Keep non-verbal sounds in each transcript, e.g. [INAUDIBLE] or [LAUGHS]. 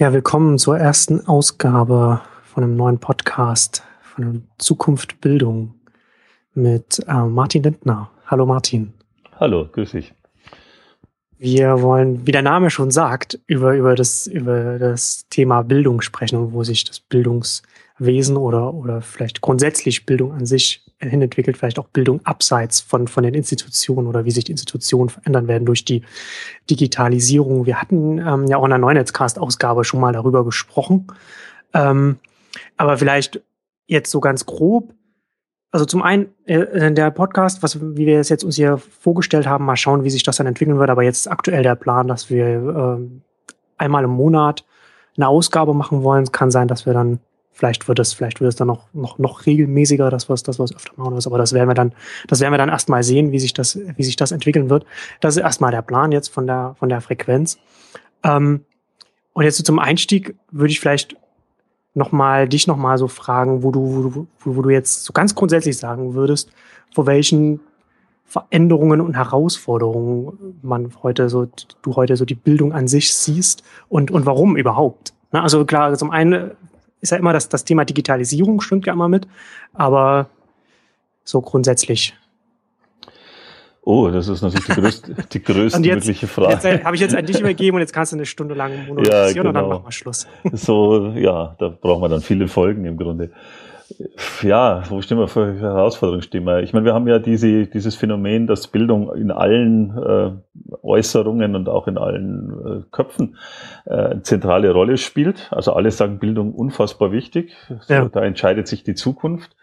Ja, willkommen zur ersten Ausgabe von einem neuen Podcast von Zukunft Bildung mit äh, Martin Lindner. Hallo Martin. Hallo, grüß dich. Wir wollen, wie der Name schon sagt, über, über, das, über das Thema Bildung sprechen wo sich das Bildungswesen oder, oder vielleicht grundsätzlich Bildung an sich hinentwickelt, vielleicht auch Bildung abseits von, von den Institutionen oder wie sich die Institutionen verändern werden durch die Digitalisierung. Wir hatten ähm, ja auch in der Neunetzcast-Ausgabe schon mal darüber gesprochen. Ähm, aber vielleicht jetzt so ganz grob. Also zum einen äh, der Podcast, was, wie wir es jetzt uns hier vorgestellt haben, mal schauen, wie sich das dann entwickeln wird. Aber jetzt ist aktuell der Plan, dass wir äh, einmal im Monat eine Ausgabe machen wollen. Es kann sein, dass wir dann Vielleicht wird es, vielleicht wird es dann noch, noch, noch regelmäßiger, das was, das was öfter machen. Aber das werden wir dann, das werden wir dann erstmal sehen, wie sich das, wie sich das entwickeln wird. Das ist erstmal der Plan jetzt von der, von der Frequenz. Ähm, und jetzt so zum Einstieg würde ich vielleicht noch mal, dich nochmal so fragen, wo du, wo, wo du jetzt so ganz grundsätzlich sagen würdest, vor welchen Veränderungen und Herausforderungen man heute so, du heute so die Bildung an sich siehst und, und warum überhaupt. Also klar, zum einen ist ja immer das, das Thema Digitalisierung stimmt ja immer mit, aber so grundsätzlich. Oh, das ist natürlich die größte, die [LAUGHS] größte jetzt, mögliche Frage. Jetzt äh, habe ich jetzt an dich [LAUGHS] übergeben und jetzt kannst du eine Stunde lang monologisieren ja, genau. und dann genau. machen wir Schluss. So, ja, da brauchen wir dann viele Folgen im Grunde ja, wo stehen wir für Herausforderungen stehen wir? Ich meine, wir haben ja diese, dieses Phänomen, dass Bildung in allen äh, Äußerungen und auch in allen äh, Köpfen äh, eine zentrale Rolle spielt. Also alle sagen Bildung unfassbar wichtig. So, ja. Da entscheidet sich die Zukunft.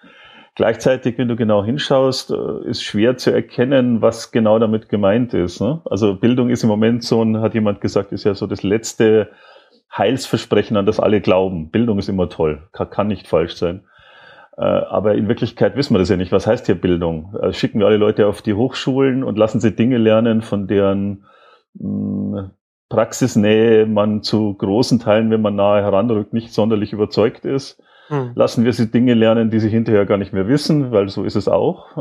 Gleichzeitig, wenn du genau hinschaust, äh, ist schwer zu erkennen, was genau damit gemeint ist. Ne? Also Bildung ist im Moment so, ein, hat jemand gesagt, ist ja so das letzte Heilsversprechen, an das alle glauben. Bildung ist immer toll, kann, kann nicht falsch sein. Äh, aber in Wirklichkeit wissen wir das ja nicht. Was heißt hier Bildung? Äh, schicken wir alle Leute auf die Hochschulen und lassen sie Dinge lernen, von deren hm, Praxisnähe man zu großen Teilen, wenn man nahe heranrückt, nicht sonderlich überzeugt ist. Hm. Lassen wir sie Dinge lernen, die sie hinterher gar nicht mehr wissen, weil so ist es auch.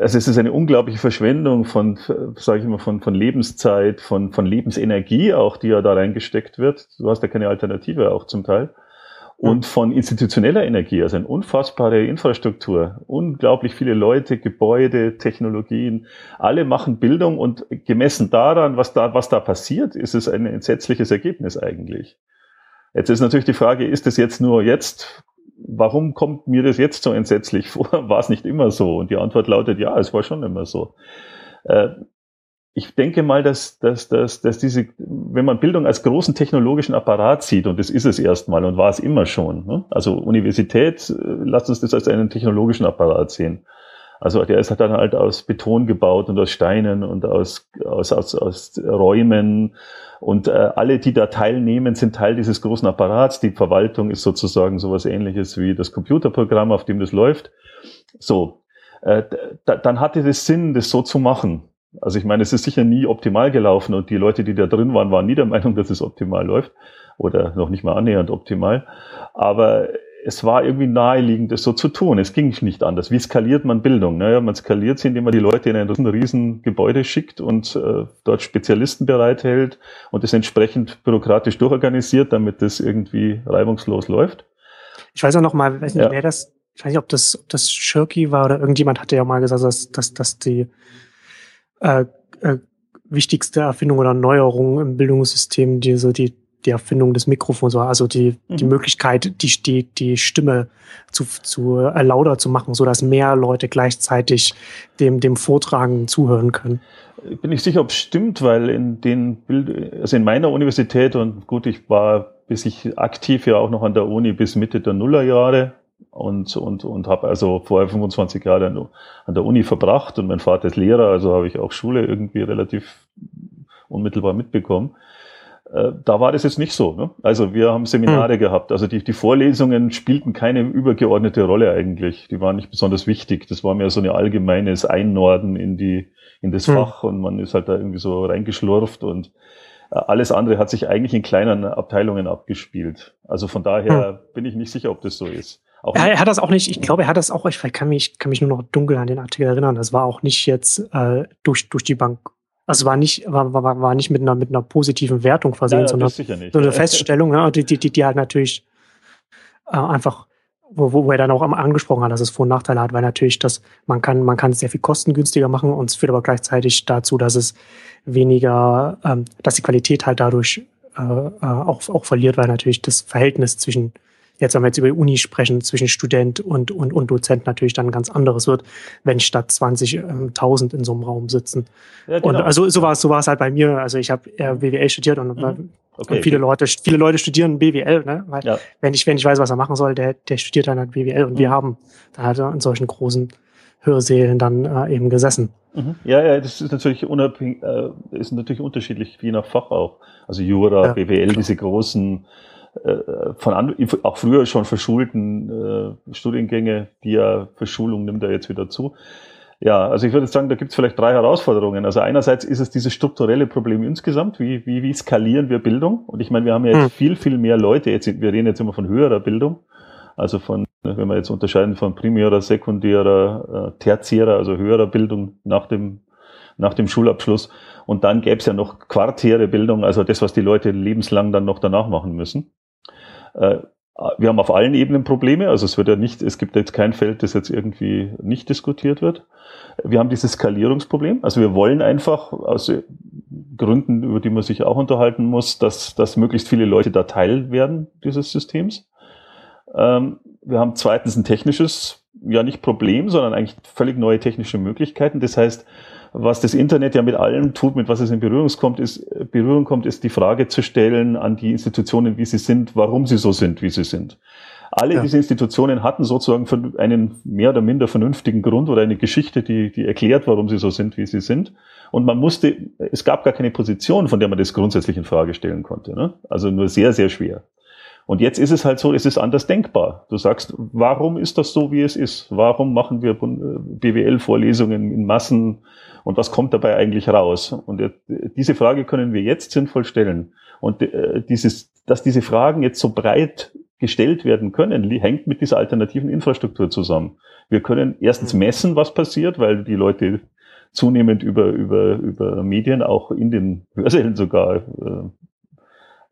Also es ist eine unglaubliche Verschwendung von, sage ich mal, von, von Lebenszeit, von, von Lebensenergie auch, die ja da reingesteckt wird. Du hast ja keine Alternative auch zum Teil und von institutioneller Energie, also eine unfassbare Infrastruktur, unglaublich viele Leute, Gebäude, Technologien, alle machen Bildung und gemessen daran, was da, was da passiert, ist es ein entsetzliches Ergebnis eigentlich. Jetzt ist natürlich die Frage, ist es jetzt nur jetzt, warum kommt mir das jetzt so entsetzlich [LAUGHS] vor? War es nicht immer so? Und die Antwort lautet, ja, es war schon immer so. Ich denke mal, dass, dass, dass, dass diese, wenn man Bildung als großen technologischen Apparat sieht, und das ist es erstmal und war es immer schon, ne? also Universität, äh, lasst uns das als einen technologischen Apparat sehen. Also der ist halt dann halt aus Beton gebaut und aus Steinen und aus, aus, aus, aus Räumen. Und äh, alle, die da teilnehmen, sind Teil dieses großen Apparats. Die Verwaltung ist sozusagen sowas ähnliches wie das Computerprogramm, auf dem das läuft. So, äh, dann hatte es Sinn, das so zu machen. Also ich meine, es ist sicher nie optimal gelaufen und die Leute, die da drin waren, waren nie der [LAUGHS] Meinung, dass es optimal läuft oder noch nicht mal annähernd optimal. Aber es war irgendwie naheliegend, das so zu tun. Es ging nicht anders. Wie skaliert man Bildung? Naja, man skaliert sie, indem man die Leute in ein riesen Gebäude schickt und äh, dort Spezialisten bereithält und es entsprechend bürokratisch durchorganisiert, damit das irgendwie reibungslos läuft. Ich weiß auch noch mal, weiß nicht, ja. wer das, ich weiß nicht, ob das, ob das Shirky war oder irgendjemand hatte ja mal gesagt, dass, dass, dass die äh, äh, wichtigste Erfindung oder Neuerung im Bildungssystem, die so die, die Erfindung des Mikrofons war, also die, mhm. die Möglichkeit, die, die, die Stimme zu, zu äh, lauter zu machen, so dass mehr Leute gleichzeitig dem, dem Vortragen zuhören können. Ich bin nicht sicher, ob es stimmt, weil in den Bild, also in meiner Universität und gut, ich war bis ich aktiv ja auch noch an der Uni bis Mitte der Nullerjahre und, und, und habe also vorher 25 Jahre an der Uni verbracht und mein Vater ist Lehrer, also habe ich auch Schule irgendwie relativ unmittelbar mitbekommen. Äh, da war das jetzt nicht so. Ne? Also wir haben Seminare mhm. gehabt. Also die, die Vorlesungen spielten keine übergeordnete Rolle eigentlich. Die waren nicht besonders wichtig. Das war mehr so ein allgemeines Einnorden in die in das mhm. Fach und man ist halt da irgendwie so reingeschlurft und äh, alles andere hat sich eigentlich in kleinen Abteilungen abgespielt. Also von daher mhm. bin ich nicht sicher, ob das so ist. Auch er, er, hat das auch nicht, ich glaube, er hat das auch, ich kann mich, kann mich nur noch dunkel an den Artikel erinnern. Das war auch nicht jetzt äh, durch, durch die Bank Also war nicht, war, war, war nicht mit einer, mit einer positiven Wertung versehen, Nein, sondern so eine Feststellung, ne, die, die, die, die halt natürlich äh, einfach, wo, wo er dann auch angesprochen hat, dass es Vor- und Nachteile hat, weil natürlich das, man kann, man kann es sehr viel kostengünstiger machen und es führt aber gleichzeitig dazu, dass es weniger, ähm, dass die Qualität halt dadurch äh, äh, auch, auch verliert, weil natürlich das Verhältnis zwischen jetzt, wenn wir jetzt über die Uni sprechen, zwischen Student und, und, und Dozent natürlich dann ganz anderes wird, wenn statt 20.000 ähm, in so einem Raum sitzen. Ja, genau. Und also so war es so war es halt bei mir. Also ich habe BWL studiert und, mhm. okay, und viele okay. Leute viele Leute studieren BWL, ne? Weil ja. wenn ich wenn ich weiß, was er machen soll, der der studiert dann halt BWL und mhm. wir haben dann halt in solchen großen Hörsälen dann äh, eben gesessen. Mhm. Ja, ja, das ist natürlich unabhängig, äh, ist natürlich unterschiedlich, je nach Fach auch. Also Jura, ja, BWL, klar. diese großen von an, auch früher schon verschulten äh, Studiengänge, die ja Verschulung nimmt er jetzt wieder zu. Ja, also ich würde sagen, da gibt es vielleicht drei Herausforderungen. Also einerseits ist es dieses strukturelle Problem insgesamt, wie, wie, wie skalieren wir Bildung? Und ich meine, wir haben ja jetzt hm. viel, viel mehr Leute, jetzt, wir reden jetzt immer von höherer Bildung, also von, wenn wir jetzt unterscheiden von primärer, sekundärer, äh, tertiärer, also höherer Bildung nach dem, nach dem Schulabschluss. Und dann gäbe es ja noch quartäre Bildung, also das, was die Leute lebenslang dann noch danach machen müssen. Äh, wir haben auf allen Ebenen Probleme, also es wird ja nicht, es gibt jetzt kein Feld, das jetzt irgendwie nicht diskutiert wird. Wir haben dieses Skalierungsproblem, also wir wollen einfach aus Gründen, über die man sich auch unterhalten muss, dass, dass möglichst viele Leute da Teil werden dieses Systems. Ähm, wir haben zweitens ein technisches, ja nicht Problem, sondern eigentlich völlig neue technische Möglichkeiten. Das heißt, was das Internet ja mit allem tut, mit was es in Berührung kommt, ist, Berührung kommt, ist die Frage zu stellen an die Institutionen, wie sie sind, warum sie so sind, wie sie sind. Alle ja. diese Institutionen hatten sozusagen einen mehr oder minder vernünftigen Grund oder eine Geschichte, die, die erklärt, warum sie so sind, wie sie sind. Und man musste, es gab gar keine Position, von der man das grundsätzlich in Frage stellen konnte. Ne? Also nur sehr, sehr schwer. Und jetzt ist es halt so, es ist anders denkbar. Du sagst, warum ist das so, wie es ist? Warum machen wir BWL-Vorlesungen in Massen? Und was kommt dabei eigentlich raus? Und diese Frage können wir jetzt sinnvoll stellen. Und äh, dieses, dass diese Fragen jetzt so breit gestellt werden können, hängt mit dieser alternativen Infrastruktur zusammen. Wir können erstens mhm. messen, was passiert, weil die Leute zunehmend über, über, über Medien auch in den Hörsälen sogar äh,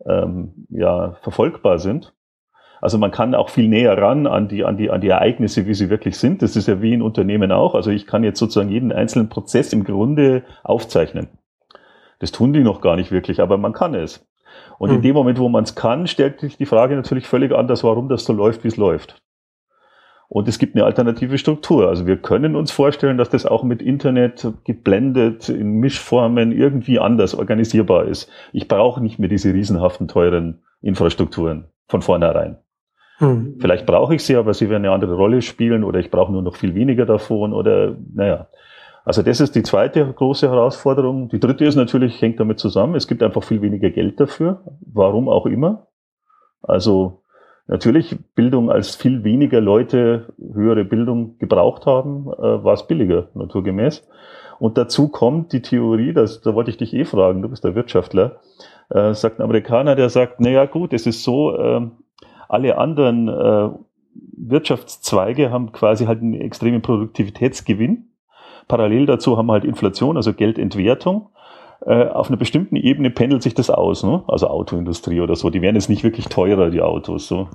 ähm, ja, verfolgbar sind. Also man kann auch viel näher ran an die, an die, an die Ereignisse, wie sie wirklich sind. Das ist ja wie in Unternehmen auch. Also ich kann jetzt sozusagen jeden einzelnen Prozess im Grunde aufzeichnen. Das tun die noch gar nicht wirklich, aber man kann es. Und hm. in dem Moment, wo man es kann, stellt sich die Frage natürlich völlig anders, warum das so läuft, wie es läuft. Und es gibt eine alternative Struktur. Also wir können uns vorstellen, dass das auch mit Internet geblendet in Mischformen irgendwie anders organisierbar ist. Ich brauche nicht mehr diese riesenhaften teuren Infrastrukturen von vornherein. Hm. Vielleicht brauche ich sie, aber sie werden eine andere Rolle spielen oder ich brauche nur noch viel weniger davon oder naja. Also das ist die zweite große Herausforderung. Die dritte ist natürlich, hängt damit zusammen, es gibt einfach viel weniger Geld dafür, warum auch immer. Also natürlich Bildung, als viel weniger Leute höhere Bildung gebraucht haben, äh, war es billiger, naturgemäß. Und dazu kommt die Theorie, das, da wollte ich dich eh fragen, du bist der Wirtschaftler, äh, sagt ein Amerikaner, der sagt, naja gut, es ist so, äh, alle anderen äh, Wirtschaftszweige haben quasi halt einen extremen Produktivitätsgewinn. Parallel dazu haben wir halt Inflation, also Geldentwertung. Äh, auf einer bestimmten Ebene pendelt sich das aus, ne? also Autoindustrie oder so. Die werden jetzt nicht wirklich teurer, die Autos. So.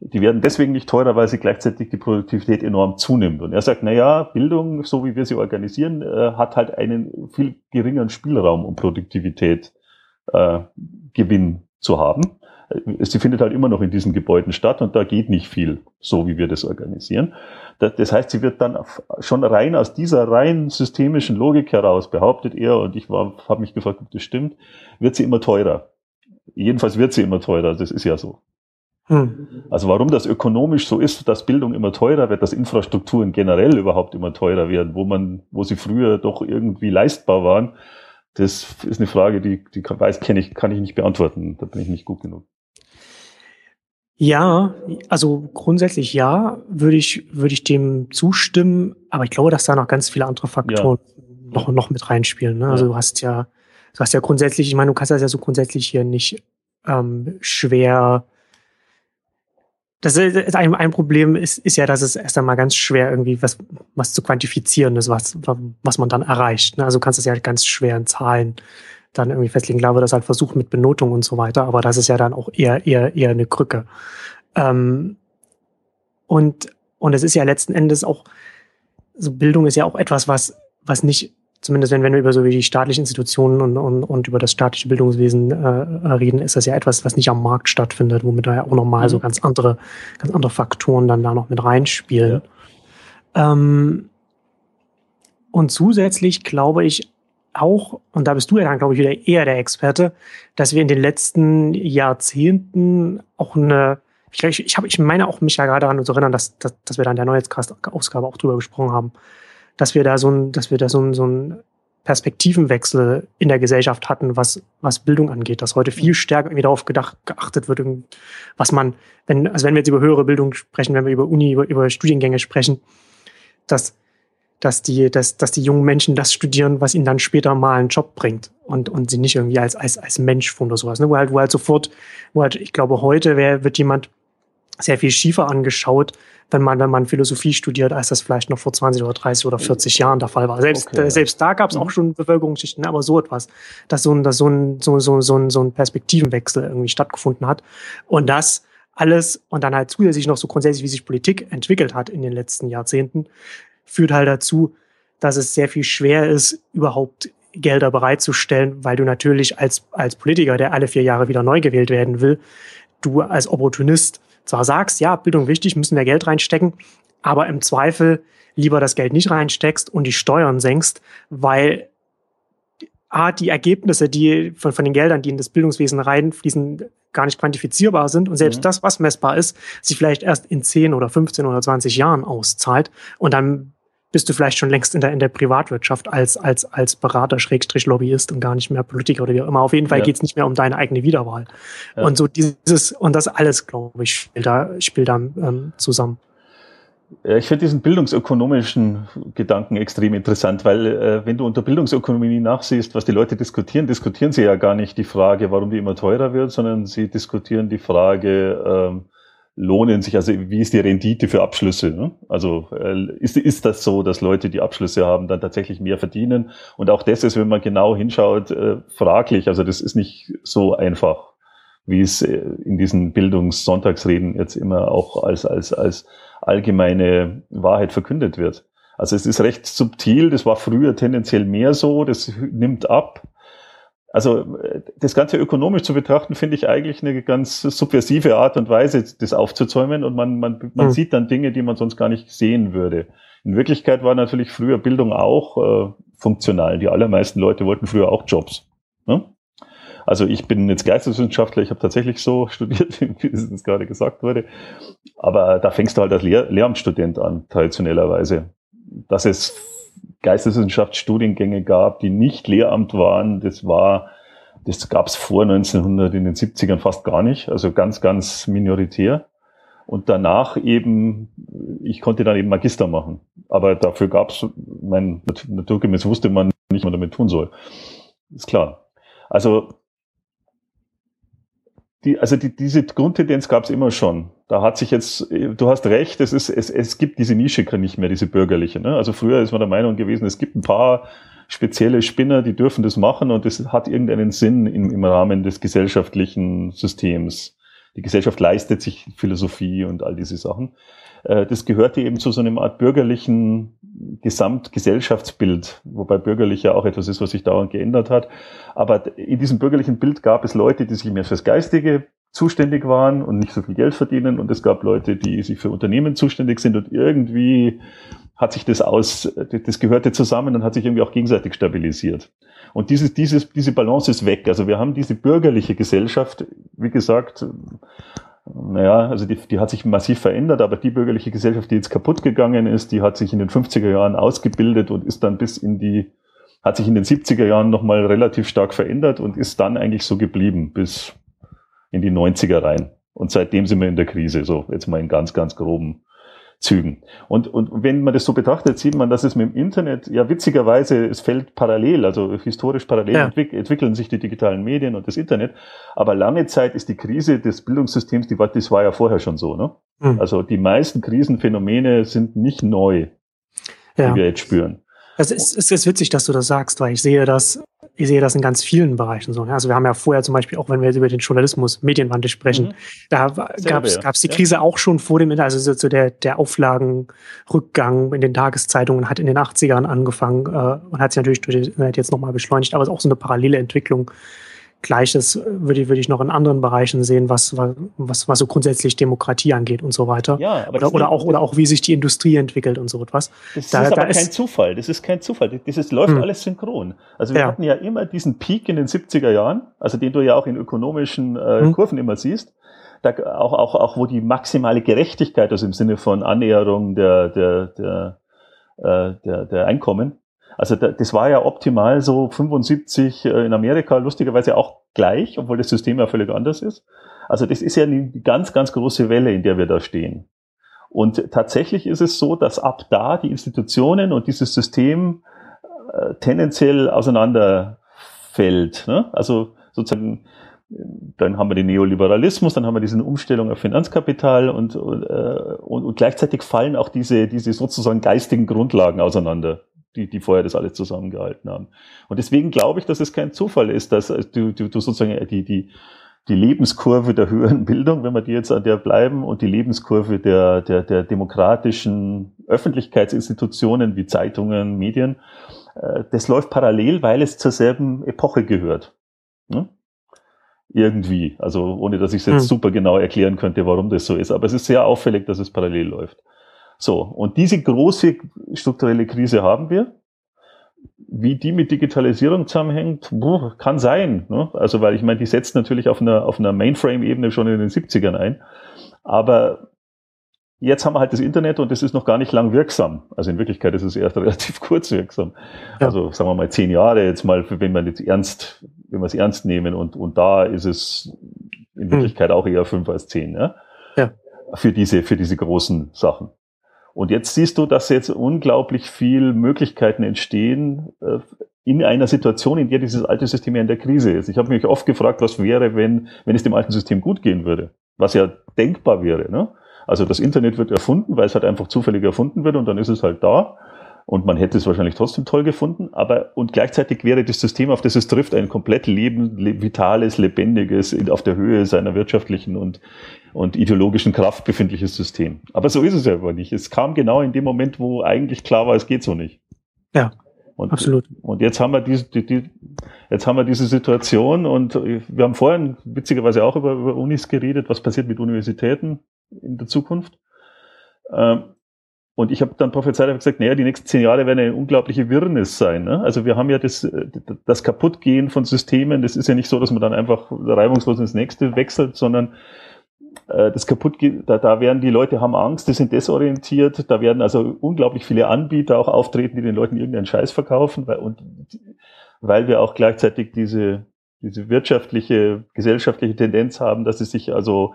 Die werden deswegen nicht teurer, weil sie gleichzeitig die Produktivität enorm zunimmt. Und er sagt, na ja, Bildung, so wie wir sie organisieren, äh, hat halt einen viel geringeren Spielraum, um Produktivität äh, Gewinn zu haben. Sie findet halt immer noch in diesen Gebäuden statt und da geht nicht viel, so wie wir das organisieren. Das heißt, sie wird dann schon rein aus dieser rein systemischen Logik heraus, behauptet er, und ich habe mich gefragt, ob das stimmt, wird sie immer teurer. Jedenfalls wird sie immer teurer, das ist ja so. Hm. Also warum das ökonomisch so ist, dass Bildung immer teurer wird, dass Infrastrukturen generell überhaupt immer teurer werden, wo man, wo sie früher doch irgendwie leistbar waren, das ist eine Frage, die, die weiß, kenne ich, kann ich nicht beantworten. Da bin ich nicht gut genug. Ja, also grundsätzlich ja, würde ich, würde ich dem zustimmen, aber ich glaube, dass da noch ganz viele andere Faktoren ja. noch, noch mit reinspielen. Ne? Also du hast ja, du hast ja grundsätzlich, ich meine, du kannst das ja so grundsätzlich hier nicht ähm, schwer das ist ein, ein Problem ist, ist ja, dass es erst einmal ganz schwer irgendwie was, was zu quantifizieren ist, was, was man dann erreicht. Ne? Also du kannst es ja ganz schwer in Zahlen dann irgendwie festlegen. Klar wird das halt versucht mit Benotung und so weiter, aber das ist ja dann auch eher, eher, eher eine Krücke. Ähm, und, und es ist ja letzten Endes auch, so Bildung ist ja auch etwas, was, was nicht zumindest wenn, wenn wir über so wie die staatlichen Institutionen und, und, und über das staatliche Bildungswesen äh, reden, ist das ja etwas, was nicht am Markt stattfindet, womit da ja auch nochmal mhm. so ganz andere, ganz andere Faktoren dann da noch mit reinspielen. Ja. Ähm, und zusätzlich glaube ich auch, und da bist du ja dann, glaube ich, wieder eher der Experte, dass wir in den letzten Jahrzehnten auch eine, ich, ich, hab, ich meine auch mich ja gerade daran zu erinnern, dass, dass, dass wir da in der Neuheitscast-Ausgabe auch drüber gesprochen haben, dass wir da so ein, dass wir da so ein, so ein Perspektivenwechsel in der Gesellschaft hatten, was, was Bildung angeht, dass heute viel stärker irgendwie darauf gedacht, geachtet wird, was man, wenn, also wenn wir jetzt über höhere Bildung sprechen, wenn wir über Uni, über, über Studiengänge sprechen, dass, dass die, dass, dass die jungen Menschen das studieren, was ihnen dann später mal einen Job bringt und, und sie nicht irgendwie als, als, als Mensch von oder sowas, ne? wo halt, wo halt sofort, wo halt, ich glaube, heute wär, wird jemand sehr viel schiefer angeschaut, wenn man, wenn man Philosophie studiert, als das vielleicht noch vor 20 oder 30 oder 40 Jahren der Fall war. Selbst, okay, äh, selbst da gab es auch mhm. schon Bevölkerungsschichten, ne, aber so etwas, dass so ein, dass so ein, so, so, so, ein, so ein Perspektivenwechsel irgendwie stattgefunden hat. Und das alles und dann halt zusätzlich noch so grundsätzlich, wie sich Politik entwickelt hat in den letzten Jahrzehnten, führt halt dazu, dass es sehr viel schwer ist, überhaupt Gelder bereitzustellen, weil du natürlich als, als Politiker, der alle vier Jahre wieder neu gewählt werden will, du als Opportunist zwar sagst, ja, Bildung wichtig, müssen wir Geld reinstecken, aber im Zweifel lieber das Geld nicht reinsteckst und die Steuern senkst, weil A, die Ergebnisse, die von, von den Geldern, die in das Bildungswesen reinfließen, gar nicht quantifizierbar sind und selbst mhm. das, was messbar ist, sich vielleicht erst in 10 oder 15 oder 20 Jahren auszahlt und dann bist du vielleicht schon längst in der, in der Privatwirtschaft als, als, als Berater, Schrägstrich Lobbyist und gar nicht mehr Politiker oder wie auch immer. Auf jeden Fall ja. geht es nicht mehr um deine eigene Wiederwahl. Ja. Und so dieses, und das alles, glaube ich, spielt da, spielt da ähm, zusammen. Ich finde diesen bildungsökonomischen Gedanken extrem interessant, weil äh, wenn du unter Bildungsökonomie nachsiehst, was die Leute diskutieren, diskutieren sie ja gar nicht die Frage, warum die immer teurer wird, sondern sie diskutieren die Frage, ähm, lohnen sich, also wie ist die Rendite für Abschlüsse? Ne? Also äh, ist, ist das so, dass Leute, die Abschlüsse haben, dann tatsächlich mehr verdienen? Und auch das ist, wenn man genau hinschaut, äh, fraglich. Also das ist nicht so einfach, wie es äh, in diesen Bildungssonntagsreden jetzt immer auch als, als, als allgemeine Wahrheit verkündet wird. Also es ist recht subtil, das war früher tendenziell mehr so, das nimmt ab. Also das Ganze ökonomisch zu betrachten, finde ich eigentlich eine ganz subversive Art und Weise, das aufzuzäumen und man, man, man mhm. sieht dann Dinge, die man sonst gar nicht sehen würde. In Wirklichkeit war natürlich früher Bildung auch äh, funktional. Die allermeisten Leute wollten früher auch Jobs. Ne? Also ich bin jetzt Geisteswissenschaftler, ich habe tatsächlich so [LAUGHS] studiert, wie es gerade gesagt wurde. Aber da fängst du halt als Lehr Lehramtsstudent an, traditionellerweise. Dass es Geisteswissenschaftsstudiengänge gab, die nicht Lehramt waren. Das war, das gab es vor 1900 in den 70ern fast gar nicht, also ganz, ganz minoritär. Und danach eben, ich konnte dann eben Magister machen. Aber dafür gab es, mein naturgemäß wusste man nicht, was man damit tun soll. Ist klar. Also die, also die, diese Grundtendenz gab es immer schon. Da hat sich jetzt, du hast recht, es, ist, es, es gibt diese Nische nicht mehr, diese bürgerliche. Ne? Also früher ist man der Meinung gewesen, es gibt ein paar spezielle Spinner, die dürfen das machen und das hat irgendeinen Sinn im, im Rahmen des gesellschaftlichen Systems. Die Gesellschaft leistet sich Philosophie und all diese Sachen. Äh, das gehörte eben zu so einem Art bürgerlichen Gesamtgesellschaftsbild, wobei bürgerlich ja auch etwas ist, was sich dauernd geändert hat. Aber in diesem bürgerlichen Bild gab es Leute, die sich mehr fürs Geistige zuständig waren und nicht so viel Geld verdienen. Und es gab Leute, die sich für Unternehmen zuständig sind und irgendwie hat sich das aus, das gehörte zusammen und hat sich irgendwie auch gegenseitig stabilisiert. Und dieses, dieses, diese Balance ist weg. Also wir haben diese bürgerliche Gesellschaft, wie gesagt, naja, also die, die hat sich massiv verändert, aber die bürgerliche Gesellschaft, die jetzt kaputt gegangen ist, die hat sich in den 50er Jahren ausgebildet und ist dann bis in die, hat sich in den 70er Jahren nochmal relativ stark verändert und ist dann eigentlich so geblieben bis in die 90er rein. Und seitdem sind wir in der Krise, so jetzt mal in ganz, ganz groben Zügen. Und, und wenn man das so betrachtet, sieht man, dass es mit dem Internet, ja witzigerweise, es fällt parallel, also historisch parallel ja. entwick entwickeln sich die digitalen Medien und das Internet. Aber lange Zeit ist die Krise des Bildungssystems, die war, das war ja vorher schon so. Ne? Mhm. Also die meisten Krisenphänomene sind nicht neu, ja. die wir jetzt spüren. Es ist, es ist witzig, dass du das sagst, weil ich sehe das, ich sehe das in ganz vielen Bereichen so. Also wir haben ja vorher zum Beispiel, auch wenn wir jetzt über den Journalismus, Medienwandel sprechen, mhm. da gab es die Krise ja. auch schon vor dem, also so der, der Auflagenrückgang in den Tageszeitungen hat in den 80ern angefangen äh, und hat sich natürlich durch das Internet jetzt nochmal beschleunigt, aber es ist auch so eine parallele Entwicklung Gleiches würde ich, würde ich noch in anderen Bereichen sehen, was, was, was so grundsätzlich Demokratie angeht und so weiter. Ja, aber oder, oder, auch, oder auch, wie sich die Industrie entwickelt und so etwas. Das da, ist aber da kein Zufall. Das ist kein Zufall. Das ist, läuft hm. alles synchron. Also wir ja. hatten ja immer diesen Peak in den 70er Jahren, also den du ja auch in ökonomischen äh, hm. Kurven immer siehst. Da, auch, auch, auch wo die maximale Gerechtigkeit, also im Sinne von Annäherung der, der, der, äh, der, der Einkommen, also das war ja optimal so 75 äh, in Amerika lustigerweise auch gleich, obwohl das System ja völlig anders ist. Also das ist ja eine ganz, ganz große Welle, in der wir da stehen. Und tatsächlich ist es so, dass ab da die Institutionen und dieses System äh, tendenziell auseinanderfällt. Ne? Also sozusagen, dann haben wir den Neoliberalismus, dann haben wir diese Umstellung auf Finanzkapital und, und, äh, und, und gleichzeitig fallen auch diese, diese sozusagen geistigen Grundlagen auseinander die, die vorher das alles zusammengehalten haben. Und deswegen glaube ich, dass es kein Zufall ist, dass äh, du, du, du sozusagen die, die, die Lebenskurve der höheren Bildung, wenn wir die jetzt an der bleiben, und die Lebenskurve der, der, der demokratischen Öffentlichkeitsinstitutionen wie Zeitungen, Medien, äh, das läuft parallel, weil es zur selben Epoche gehört. Ne? Irgendwie. Also ohne dass ich es jetzt hm. super genau erklären könnte, warum das so ist. Aber es ist sehr auffällig, dass es parallel läuft. So, und diese große strukturelle Krise haben wir. Wie die mit Digitalisierung zusammenhängt, kann sein. Ne? Also, weil ich meine, die setzt natürlich auf einer, auf einer Mainframe-Ebene schon in den 70ern ein. Aber jetzt haben wir halt das Internet und das ist noch gar nicht lang wirksam. Also in Wirklichkeit ist es erst [LAUGHS] relativ kurz wirksam. Ja. Also sagen wir mal zehn Jahre jetzt mal, wenn man jetzt ernst, wenn wir es ernst nehmen und, und da ist es in hm. Wirklichkeit hm. auch eher fünf als zehn, ja? ja. Für diese, für diese großen Sachen. Und jetzt siehst du, dass jetzt unglaublich viel Möglichkeiten entstehen äh, in einer Situation, in der dieses alte System ja in der Krise ist. Ich habe mich oft gefragt, was wäre, wenn, wenn es dem alten System gut gehen würde. Was ja denkbar wäre. Ne? Also das Internet wird erfunden, weil es halt einfach zufällig erfunden wird und dann ist es halt da. Und man hätte es wahrscheinlich trotzdem toll gefunden, aber und gleichzeitig wäre das System, auf das es trifft, ein komplett leben, vitales, lebendiges, auf der Höhe seiner wirtschaftlichen und, und ideologischen Kraft befindliches System. Aber so ist es ja aber nicht. Es kam genau in dem Moment, wo eigentlich klar war, es geht so nicht. Ja. Und, Absolut. Und jetzt haben wir diese, die, die, jetzt haben wir diese Situation und wir haben vorhin witzigerweise auch über, über Unis geredet, was passiert mit Universitäten in der Zukunft. Ähm, und ich habe dann prophezeit und gesagt, naja, die nächsten zehn Jahre werden eine unglaubliche Wirrnis sein. Ne? Also wir haben ja das, das Kaputtgehen von Systemen, das ist ja nicht so, dass man dann einfach reibungslos ins nächste wechselt, sondern äh, das Kaputtgehen, da, da werden die Leute haben Angst, die sind desorientiert, da werden also unglaublich viele Anbieter auch auftreten, die den Leuten irgendeinen Scheiß verkaufen, weil, und weil wir auch gleichzeitig diese, diese wirtschaftliche, gesellschaftliche Tendenz haben, dass es sich also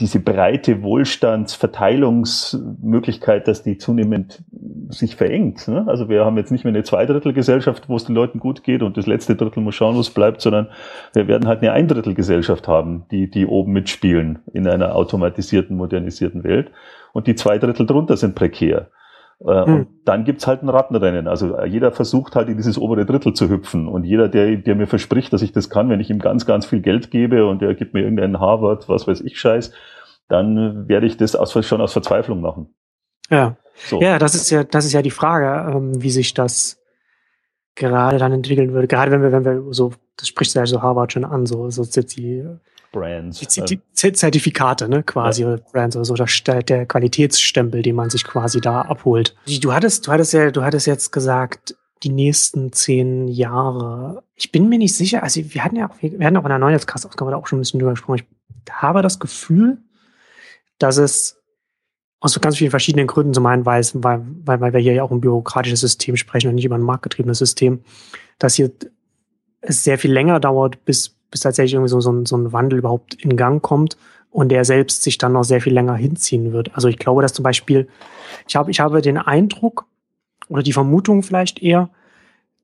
diese breite Wohlstandsverteilungsmöglichkeit, dass die zunehmend sich verengt. Ne? Also wir haben jetzt nicht mehr eine Zweidrittelgesellschaft, wo es den Leuten gut geht und das letzte Drittel muss schauen, wo es bleibt, sondern wir werden halt eine Eindrittelgesellschaft haben, die, die oben mitspielen in einer automatisierten, modernisierten Welt. Und die zwei Drittel drunter sind prekär. Äh, hm. Und dann gibt's halt ein Rattenrennen. Also äh, jeder versucht halt in dieses obere Drittel zu hüpfen. Und jeder, der, der mir verspricht, dass ich das kann, wenn ich ihm ganz, ganz viel Geld gebe und der gibt mir irgendeinen Harvard, was weiß ich, Scheiß, dann werde ich das aus, schon aus Verzweiflung machen. Ja. So. Ja, das ist ja, das ist ja die Frage, ähm, wie sich das gerade dann entwickeln würde. Gerade wenn wir, wenn wir so, das spricht ja so Harvard schon an, so, so die Brands. Die, die Zertifikate, ne, quasi, ja. Brands oder so, der, der Qualitätsstempel, den man sich quasi da abholt. Du hattest, du hattest ja, du hattest jetzt gesagt, die nächsten zehn Jahre. Ich bin mir nicht sicher, also wir hatten ja auch, wir hatten auch in der neuen Neujahrscast-Ausgabe auch schon ein bisschen drüber gesprochen. Ich habe das Gefühl, dass es aus ganz vielen verschiedenen Gründen zum einen weil, weil, weil wir hier ja auch ein bürokratisches System sprechen und nicht über ein marktgetriebenes System, dass hier es sehr viel länger dauert, bis, bis tatsächlich irgendwie so, so, ein, so ein Wandel überhaupt in Gang kommt. und der selbst sich dann noch sehr viel länger hinziehen wird. Also ich glaube, dass zum Beispiel, ich habe, ich habe den Eindruck oder die Vermutung vielleicht eher,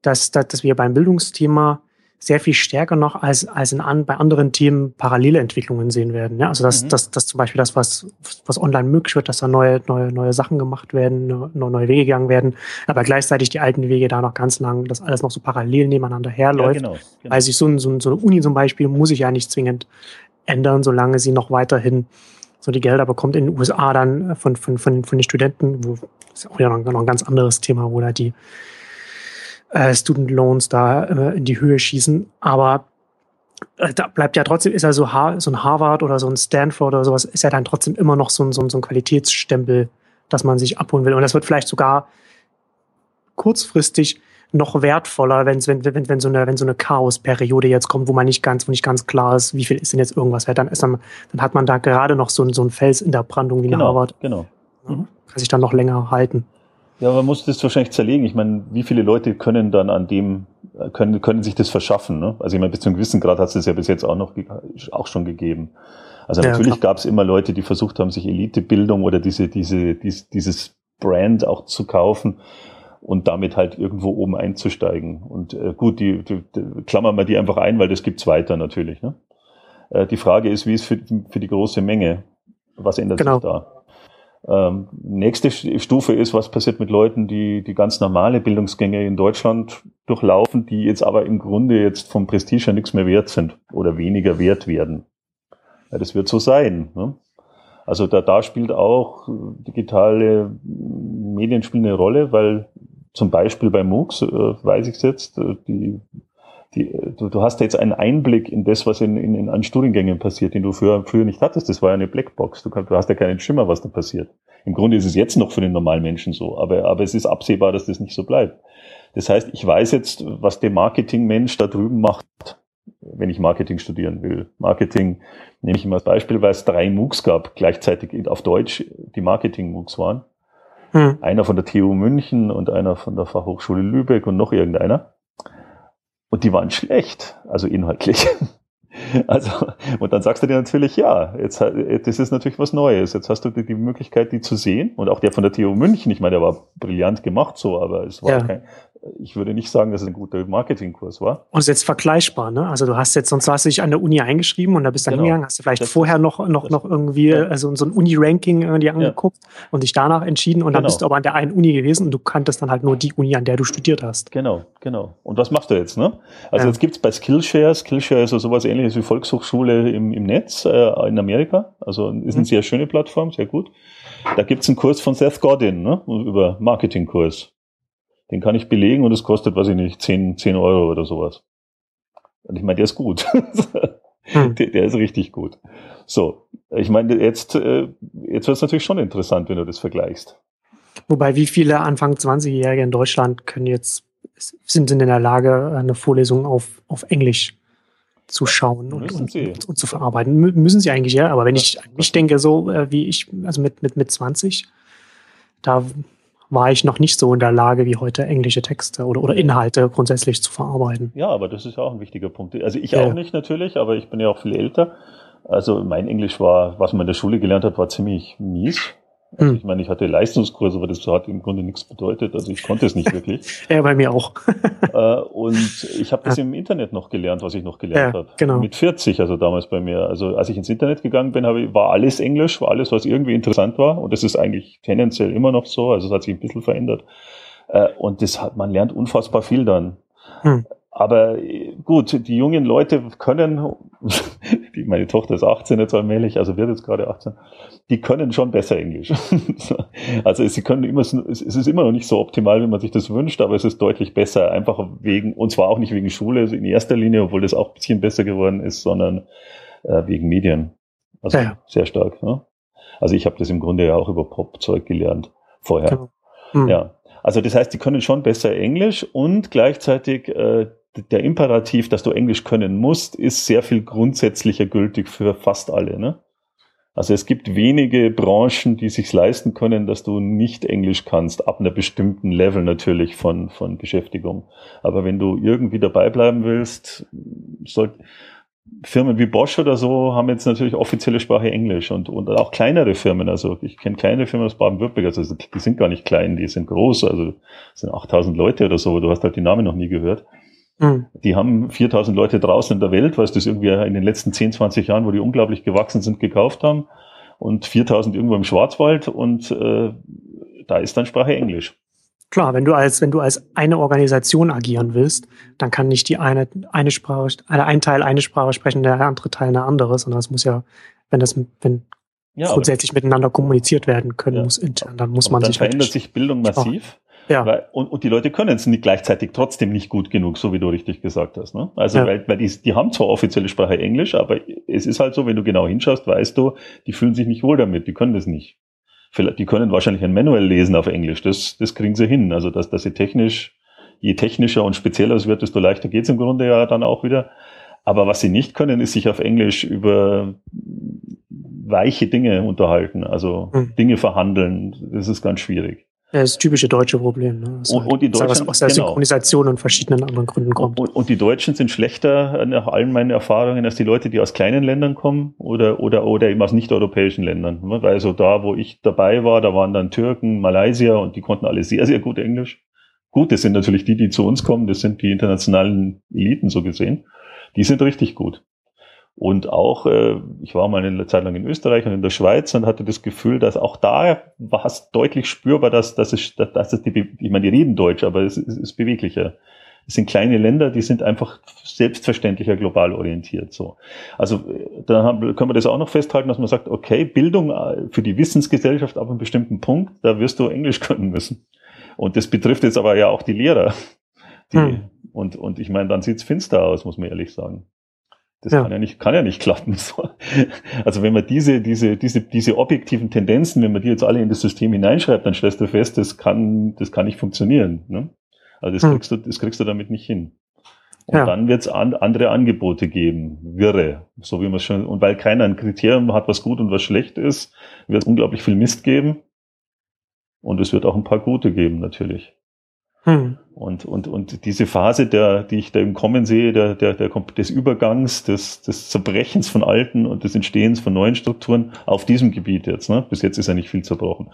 dass, dass, dass wir beim Bildungsthema sehr viel stärker noch als, als in an, bei anderen Themen parallele Entwicklungen sehen werden. Ja? Also dass, mhm. dass, dass zum Beispiel das, was, was online möglich wird, dass da neue, neue, neue Sachen gemacht werden, neue Wege gegangen werden, aber gleichzeitig die alten Wege da noch ganz lang, dass alles noch so parallel nebeneinander herläuft. Ja, genau, genau. Weil sich so, ein, so, ein, so eine Uni zum Beispiel muss sich ja nicht zwingend ändern, solange sie noch weiterhin so die Gelder bekommt in den USA dann von, von, von, von den Studenten, wo ist auch ja noch, noch ein ganz anderes Thema, wo da die äh, Student Loans da äh, in die Höhe schießen. Aber äh, da bleibt ja trotzdem, ist ja so, so ein Harvard oder so ein Stanford oder sowas, ist ja dann trotzdem immer noch so ein, so ein, so ein Qualitätsstempel, dass man sich abholen will. Und das wird vielleicht sogar kurzfristig noch wertvoller, wenn, wenn, wenn, wenn so eine, wenn so eine Chaosperiode jetzt kommt, wo man nicht ganz, wo nicht ganz klar ist, wie viel ist denn jetzt irgendwas wert, dann ist dann, dann hat man da gerade noch so, ein, so ein Fels in der Brandung wie genau, Harvard. Genau. Mhm. Kann sich dann noch länger halten. Ja, man muss das wahrscheinlich zerlegen. Ich meine, wie viele Leute können dann an dem, können, können sich das verschaffen? Ne? Also ich meine, bis zu einem gewissen Grad hat es das ja bis jetzt auch noch auch schon gegeben. Also ja, natürlich gab es immer Leute, die versucht haben, sich Elitebildung oder diese, diese, dies, dieses Brand auch zu kaufen und damit halt irgendwo oben einzusteigen. Und äh, gut, die, die, die klammern wir die einfach ein, weil das gibt's weiter natürlich. Ne? Äh, die Frage ist, wie ist für, für die große Menge? Was ändert genau. sich da? Ähm, nächste Stufe ist, was passiert mit Leuten, die die ganz normale Bildungsgänge in Deutschland durchlaufen, die jetzt aber im Grunde jetzt vom Prestige nichts mehr wert sind oder weniger wert werden. Ja, das wird so sein. Ne? Also da, da spielt auch digitale Medien spielen eine Rolle, weil zum Beispiel bei MOOCs, äh, weiß ich es jetzt, äh, die die, du, du hast jetzt einen Einblick in das, was in, in, in an Studiengängen passiert, den du früher, früher nicht hattest. Das war ja eine Blackbox. Du, du hast ja keinen Schimmer, was da passiert. Im Grunde ist es jetzt noch für den normalen Menschen so, aber, aber es ist absehbar, dass das nicht so bleibt. Das heißt, ich weiß jetzt, was der Marketingmensch da drüben macht, wenn ich Marketing studieren will. Marketing nehme ich immer als Beispiel, weil es drei MOOCs gab, gleichzeitig auf Deutsch, die Marketing-MOOCs waren. Hm. Einer von der TU München und einer von der Fachhochschule Lübeck und noch irgendeiner. Und die waren schlecht, also inhaltlich. [LAUGHS] Also, und dann sagst du dir natürlich, ja, jetzt, das ist natürlich was Neues. Jetzt hast du die, Möglichkeit, die zu sehen. Und auch der von der TU München, ich meine, der war brillant gemacht so, aber es war ja. kein, ich würde nicht sagen, dass es ein guter Marketingkurs war. Und es ist jetzt vergleichbar, ne? Also du hast jetzt, sonst hast du dich an der Uni eingeschrieben und da bist dann genau. hingegangen, hast du vielleicht das vorher noch, noch, noch irgendwie ja. also so ein Uni-Ranking äh, dir angeguckt ja. und dich danach entschieden und genau. dann bist du aber an der einen Uni gewesen und du kanntest dann halt nur die Uni, an der du studiert hast. Genau, genau. Und was machst du jetzt, ne? Also ja. jetzt gibt's bei Skillshare, Skillshare ist so sowas ähnliches wie Volkshochschule im, im Netz äh, in Amerika. Also ist eine mhm. sehr schöne Plattform, sehr gut. Da gibt's einen Kurs von Seth Godin, ne? Über Marketingkurs. Den kann ich belegen und es kostet, weiß ich nicht, 10, 10 Euro oder sowas. Und ich meine, der ist gut. [LAUGHS] hm. der, der, ist richtig gut. So, ich meine, jetzt, äh, jetzt wird es natürlich schon interessant, wenn du das vergleichst. Wobei, wie viele Anfang 20-Jährige in Deutschland können jetzt, sind in der Lage, eine Vorlesung auf, auf Englisch zu schauen und, und, und, und, zu verarbeiten. M müssen sie eigentlich, ja. Aber wenn ich an mich denke, so äh, wie ich, also mit, mit, mit 20, da war ich noch nicht so in der Lage wie heute englische Texte oder, oder Inhalte grundsätzlich zu verarbeiten. Ja, aber das ist ja auch ein wichtiger Punkt. Also ich ja. auch nicht natürlich, aber ich bin ja auch viel älter. Also mein Englisch war, was man in der Schule gelernt hat, war ziemlich mies. Hm. ich meine, ich hatte Leistungskurse, aber das hat im Grunde nichts bedeutet. Also ich konnte es nicht wirklich. [LAUGHS] ja, bei mir auch. [LAUGHS] Äh, und ich habe das ja. im Internet noch gelernt, was ich noch gelernt ja, habe. Genau. Mit 40, also damals bei mir. Also als ich ins Internet gegangen bin, ich, war alles Englisch, war alles, was irgendwie interessant war. Und das ist eigentlich tendenziell immer noch so. Also es hat sich ein bisschen verändert. Äh, und das hat, man lernt unfassbar viel dann. Hm. Aber gut, die jungen Leute können, meine Tochter ist 18 jetzt allmählich, also wird jetzt gerade 18, die können schon besser Englisch. [LAUGHS] also sie können immer, es ist immer noch nicht so optimal, wie man sich das wünscht, aber es ist deutlich besser, einfach wegen, und zwar auch nicht wegen Schule also in erster Linie, obwohl das auch ein bisschen besser geworden ist, sondern äh, wegen Medien. Also ja. sehr stark. Ne? Also ich habe das im Grunde ja auch über Pop-Zeug gelernt vorher. Genau. Hm. Ja. Also das heißt, die können schon besser Englisch und gleichzeitig äh, der Imperativ, dass du Englisch können musst, ist sehr viel grundsätzlicher gültig für fast alle. Ne? Also es gibt wenige Branchen, die sich leisten können, dass du nicht Englisch kannst, ab einer bestimmten Level natürlich von, von Beschäftigung. Aber wenn du irgendwie dabei bleiben willst, soll, Firmen wie Bosch oder so haben jetzt natürlich offizielle Sprache Englisch und, und auch kleinere Firmen. Also ich kenne kleine Firmen aus Baden-Württemberg, also die sind gar nicht klein, die sind groß, also sind 8000 Leute oder so, du hast halt die Namen noch nie gehört. Mhm. Die haben 4000 Leute draußen in der Welt, weil sie das irgendwie in den letzten 10, 20 Jahren, wo die unglaublich gewachsen sind, gekauft haben und 4000 irgendwo im Schwarzwald und äh, da ist dann Sprache Englisch. Klar, wenn du als, wenn du als eine Organisation agieren willst, dann kann nicht die eine, eine Sprache, also ein Teil eine Sprache sprechen, der andere Teil eine andere, sondern es muss ja, wenn das, wenn ja, grundsätzlich miteinander kommuniziert werden können ja. muss intern, dann muss man dann sich. Dann verändert sich Bildung massiv. Ja. Weil, und, und die Leute können es nicht gleichzeitig trotzdem nicht gut genug, so wie du richtig gesagt hast. Ne? Also, ja. weil, weil die, die haben zwar offizielle Sprache Englisch, aber es ist halt so, wenn du genau hinschaust, weißt du, die fühlen sich nicht wohl damit, die können das nicht. Vielleicht, die können wahrscheinlich ein Manual lesen auf Englisch, das, das kriegen sie hin. Also, dass, dass sie technisch, je technischer und spezieller es wird, desto leichter geht's im Grunde ja dann auch wieder. Aber was sie nicht können, ist sich auf Englisch über weiche Dinge unterhalten, also hm. Dinge verhandeln. Das ist ganz schwierig. Das typische deutsche Problem. Ne? Und, halt, und, die Deutschen, was aus der genau. Synchronisation und verschiedenen anderen Gründen kommt. Und, und, die Deutschen sind schlechter nach allen meinen Erfahrungen als die Leute, die aus kleinen Ländern kommen oder, oder, oder eben aus nicht-europäischen Ländern. Weil so da, wo ich dabei war, da waren dann Türken, Malaysier und die konnten alle sehr, sehr gut Englisch. Gut, das sind natürlich die, die zu uns kommen, das sind die internationalen Eliten so gesehen. Die sind richtig gut. Und auch, äh, ich war mal eine Zeit lang in Österreich und in der Schweiz und hatte das Gefühl, dass auch da war es deutlich spürbar, dass, dass, es, dass es die, ich meine, die reden Deutsch, aber es, es ist beweglicher. Es sind kleine Länder, die sind einfach selbstverständlicher global orientiert. So, also da haben, können wir das auch noch festhalten, dass man sagt, okay, Bildung äh, für die Wissensgesellschaft ab einem bestimmten Punkt, da wirst du Englisch [LAUGHS] können müssen. Und das betrifft jetzt aber ja auch die Lehrer. Die, hm. Und und ich meine, dann sieht's finster aus, muss man ehrlich sagen. Das ja. kann ja nicht, kann ja nicht [LAUGHS] klappen. Also wenn man diese, diese, diese, diese objektiven Tendenzen, wenn man die jetzt alle in das System hineinschreibt, dann stellst du fest, das kann, das kann nicht funktionieren. Ne? Also das hm. kriegst du, das kriegst du damit nicht hin. Und ja. dann wird es an, andere Angebote geben, wirre, so wie man schon, und weil keiner ein Kriterium hat, was gut und was schlecht ist, wird es unglaublich viel Mist geben. Und es wird auch ein paar gute geben, natürlich. Hm. Und, und, und diese Phase, der, die ich da im Kommen sehe, der, der, der, des Übergangs, des, des Zerbrechens von alten und des Entstehens von neuen Strukturen auf diesem Gebiet jetzt. Ne? Bis jetzt ist ja nicht viel zerbrochen.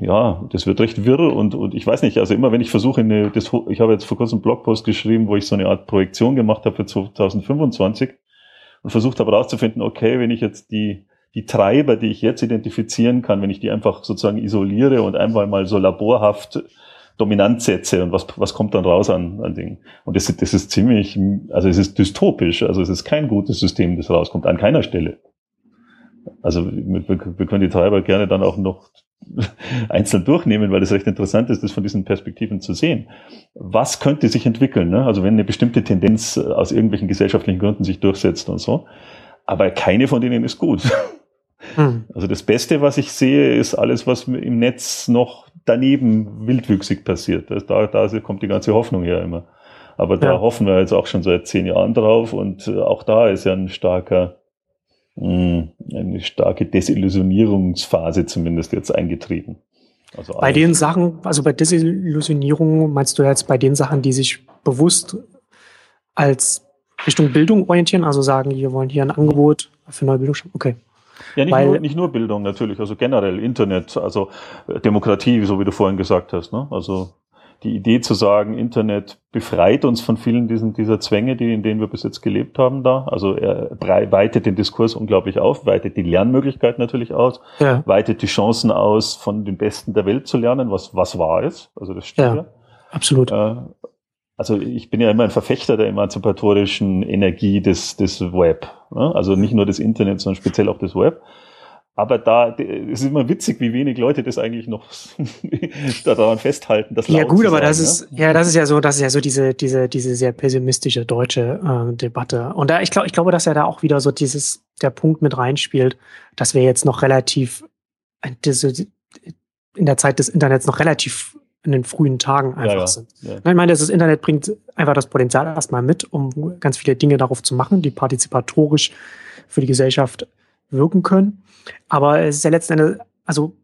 Ja, das wird recht wirr und, und ich weiß nicht, also immer wenn ich versuche, eine, das, ich habe jetzt vor kurzem einen Blogpost geschrieben, wo ich so eine Art Projektion gemacht habe für 2025 und versucht habe herauszufinden, okay, wenn ich jetzt die, die Treiber, die ich jetzt identifizieren kann, wenn ich die einfach sozusagen isoliere und einmal mal so laborhaft dominant setze und was, was kommt dann raus an, an Dingen. Und das, das ist ziemlich, also es ist dystopisch, also es ist kein gutes System, das rauskommt, an keiner Stelle. Also wir, wir können die Treiber gerne dann auch noch [LAUGHS] einzeln durchnehmen, weil es recht interessant ist, das von diesen Perspektiven zu sehen. Was könnte sich entwickeln? Ne? Also wenn eine bestimmte Tendenz aus irgendwelchen gesellschaftlichen Gründen sich durchsetzt und so. Aber keine von denen ist gut. [LAUGHS] Hm. Also das Beste, was ich sehe, ist alles, was im Netz noch daneben wildwüchsig passiert. Da, da kommt die ganze Hoffnung her immer. Aber da ja. hoffen wir jetzt auch schon seit zehn Jahren drauf und äh, auch da ist ja ein starker, hm, eine starke Desillusionierungsphase zumindest jetzt eingetreten. Also bei den Sachen, also bei Desillusionierung meinst du jetzt bei den Sachen, die sich bewusst als Richtung Bildung orientieren, also sagen, wir wollen hier ein Angebot für neue Bildung schaffen? Okay. Ja, nicht, Weil, nur, nicht nur Bildung natürlich, also generell Internet, also äh, Demokratie, so wie du vorhin gesagt hast. Ne? Also die Idee zu sagen, Internet befreit uns von vielen diesen, dieser Zwänge, die, in denen wir bis jetzt gelebt haben da. Also er weitet den Diskurs unglaublich auf, weitet die Lernmöglichkeit natürlich aus, ja. weitet die Chancen aus, von den Besten der Welt zu lernen, was, was wahr ist. Also das stimmt ja. ja. Absolut. Äh, also ich bin ja immer ein Verfechter der emanzipatorischen Energie des, des Web. Ne? Also nicht nur des Internet, sondern speziell auch des Web. Aber da es ist immer witzig, wie wenig Leute das eigentlich noch [LAUGHS] daran festhalten. Das ja gut, aber sagen, das ist ja? ja das ist ja so, das ist ja so diese diese diese sehr pessimistische deutsche äh, Debatte. Und da ich glaube ich glaube, dass ja da auch wieder so dieses der Punkt mit reinspielt, dass wir jetzt noch relativ in der Zeit des Internets noch relativ in den frühen Tagen einfach ja, ja. sind. Ja. Ich meine, das Internet bringt einfach das Potenzial erstmal mit, um ganz viele Dinge darauf zu machen, die partizipatorisch für die Gesellschaft wirken können. Aber es ist ja letzten Endes, also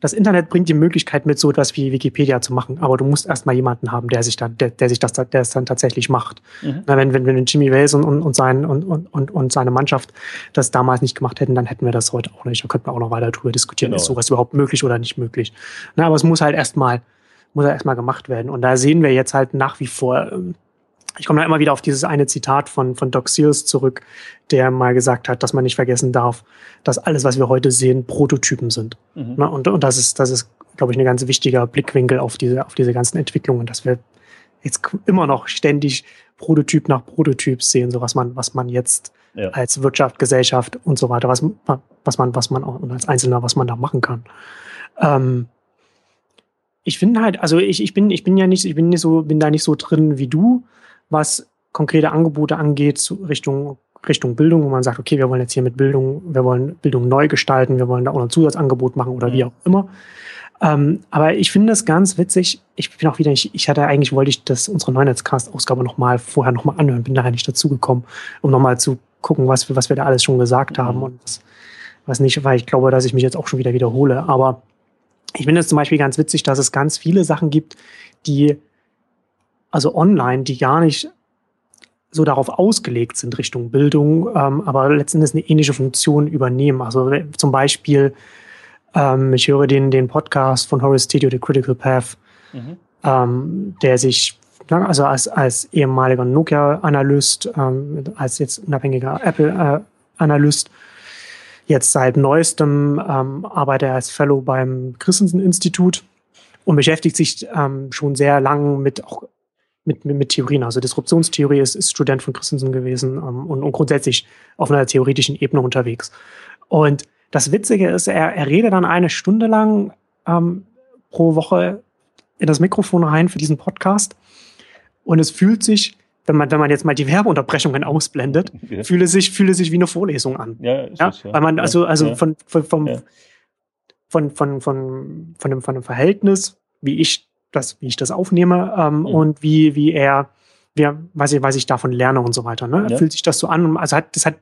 das Internet bringt die Möglichkeit mit, so etwas wie Wikipedia zu machen, aber du musst erstmal jemanden haben, der sich dann, der, der sich das, der es dann tatsächlich macht. Mhm. Na, wenn, wenn, wenn Jimmy Wales und, und, und, sein, und, und, und seine Mannschaft das damals nicht gemacht hätten, dann hätten wir das heute auch nicht. Da könnten wir auch noch weiter drüber diskutieren, genau. ist sowas überhaupt möglich oder nicht möglich. Na, aber es muss halt erstmal, muss halt erstmal gemacht werden. Und da sehen wir jetzt halt nach wie vor, ähm, ich komme da immer wieder auf dieses eine Zitat von, von Doc Sears zurück, der mal gesagt hat, dass man nicht vergessen darf, dass alles, was wir heute sehen, Prototypen sind. Mhm. Ne? Und, und das ist, das ist, glaube ich, ein ganz wichtiger Blickwinkel auf diese, auf diese ganzen Entwicklungen, dass wir jetzt immer noch ständig Prototyp nach Prototyp sehen, so was man, was man jetzt ja. als Wirtschaft, Gesellschaft und so weiter, was, was man, was man auch und als Einzelner, was man da machen kann. Ähm, ich finde halt, also ich, ich bin, ich bin ja nicht, ich bin nicht so, bin da nicht so drin wie du, was konkrete Angebote angeht, zu Richtung, Richtung Bildung, wo man sagt, okay, wir wollen jetzt hier mit Bildung, wir wollen Bildung neu gestalten, wir wollen da auch ein Zusatzangebot machen oder wie mhm. auch immer. Ähm, aber ich finde es ganz witzig. Ich bin auch wieder nicht, ich hatte eigentlich, wollte ich das, unsere Neunetzcast-Ausgabe nochmal vorher nochmal anhören, bin nachher nicht dazugekommen, um nochmal zu gucken, was wir, was wir da alles schon gesagt mhm. haben und was, was nicht, weil ich glaube, dass ich mich jetzt auch schon wieder wiederhole. Aber ich finde es zum Beispiel ganz witzig, dass es ganz viele Sachen gibt, die also online, die gar nicht so darauf ausgelegt sind Richtung Bildung, ähm, aber letztendlich eine ähnliche Funktion übernehmen. Also zum Beispiel, ähm, ich höre den, den Podcast von Horace Studio, The Critical Path, mhm. ähm, der sich also als, als ehemaliger Nokia-Analyst, ähm, als jetzt unabhängiger Apple-Analyst, jetzt seit neuestem ähm, arbeitet er als Fellow beim Christensen-Institut und beschäftigt sich ähm, schon sehr lang mit auch mit, mit, mit Theorien. Also Disruptionstheorie ist, ist Student von Christensen gewesen ähm, und, und grundsätzlich auf einer theoretischen Ebene unterwegs. Und das Witzige ist, er, er redet dann eine Stunde lang ähm, pro Woche in das Mikrofon rein für diesen Podcast. Und es fühlt sich, wenn man, wenn man jetzt mal die Werbeunterbrechungen ausblendet, ja. fühle sich, fühle sich wie eine Vorlesung an. Ja, ist ja? Es, ja. Weil man, also, also ja. von, von, vom, ja. von, von, von, von, dem, von dem Verhältnis, wie ich das, wie ich das aufnehme ähm, mhm. und wie, wie er, wie, was, ich, was ich davon lerne und so weiter. Ne? Ja. Fühlt sich das so an? Also hat, das hat,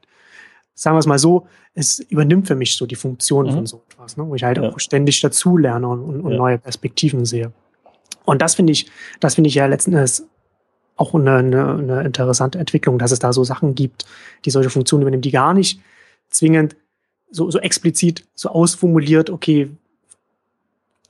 sagen wir es mal so, es übernimmt für mich so die Funktion mhm. von so etwas, ne? wo ich halt ja. auch ständig dazu lerne und, und, und ja. neue Perspektiven sehe. Und das finde ich, das finde ich ja letzten Endes auch eine, eine, eine interessante Entwicklung, dass es da so Sachen gibt, die solche Funktionen übernehmen, die gar nicht zwingend so, so explizit so ausformuliert, okay,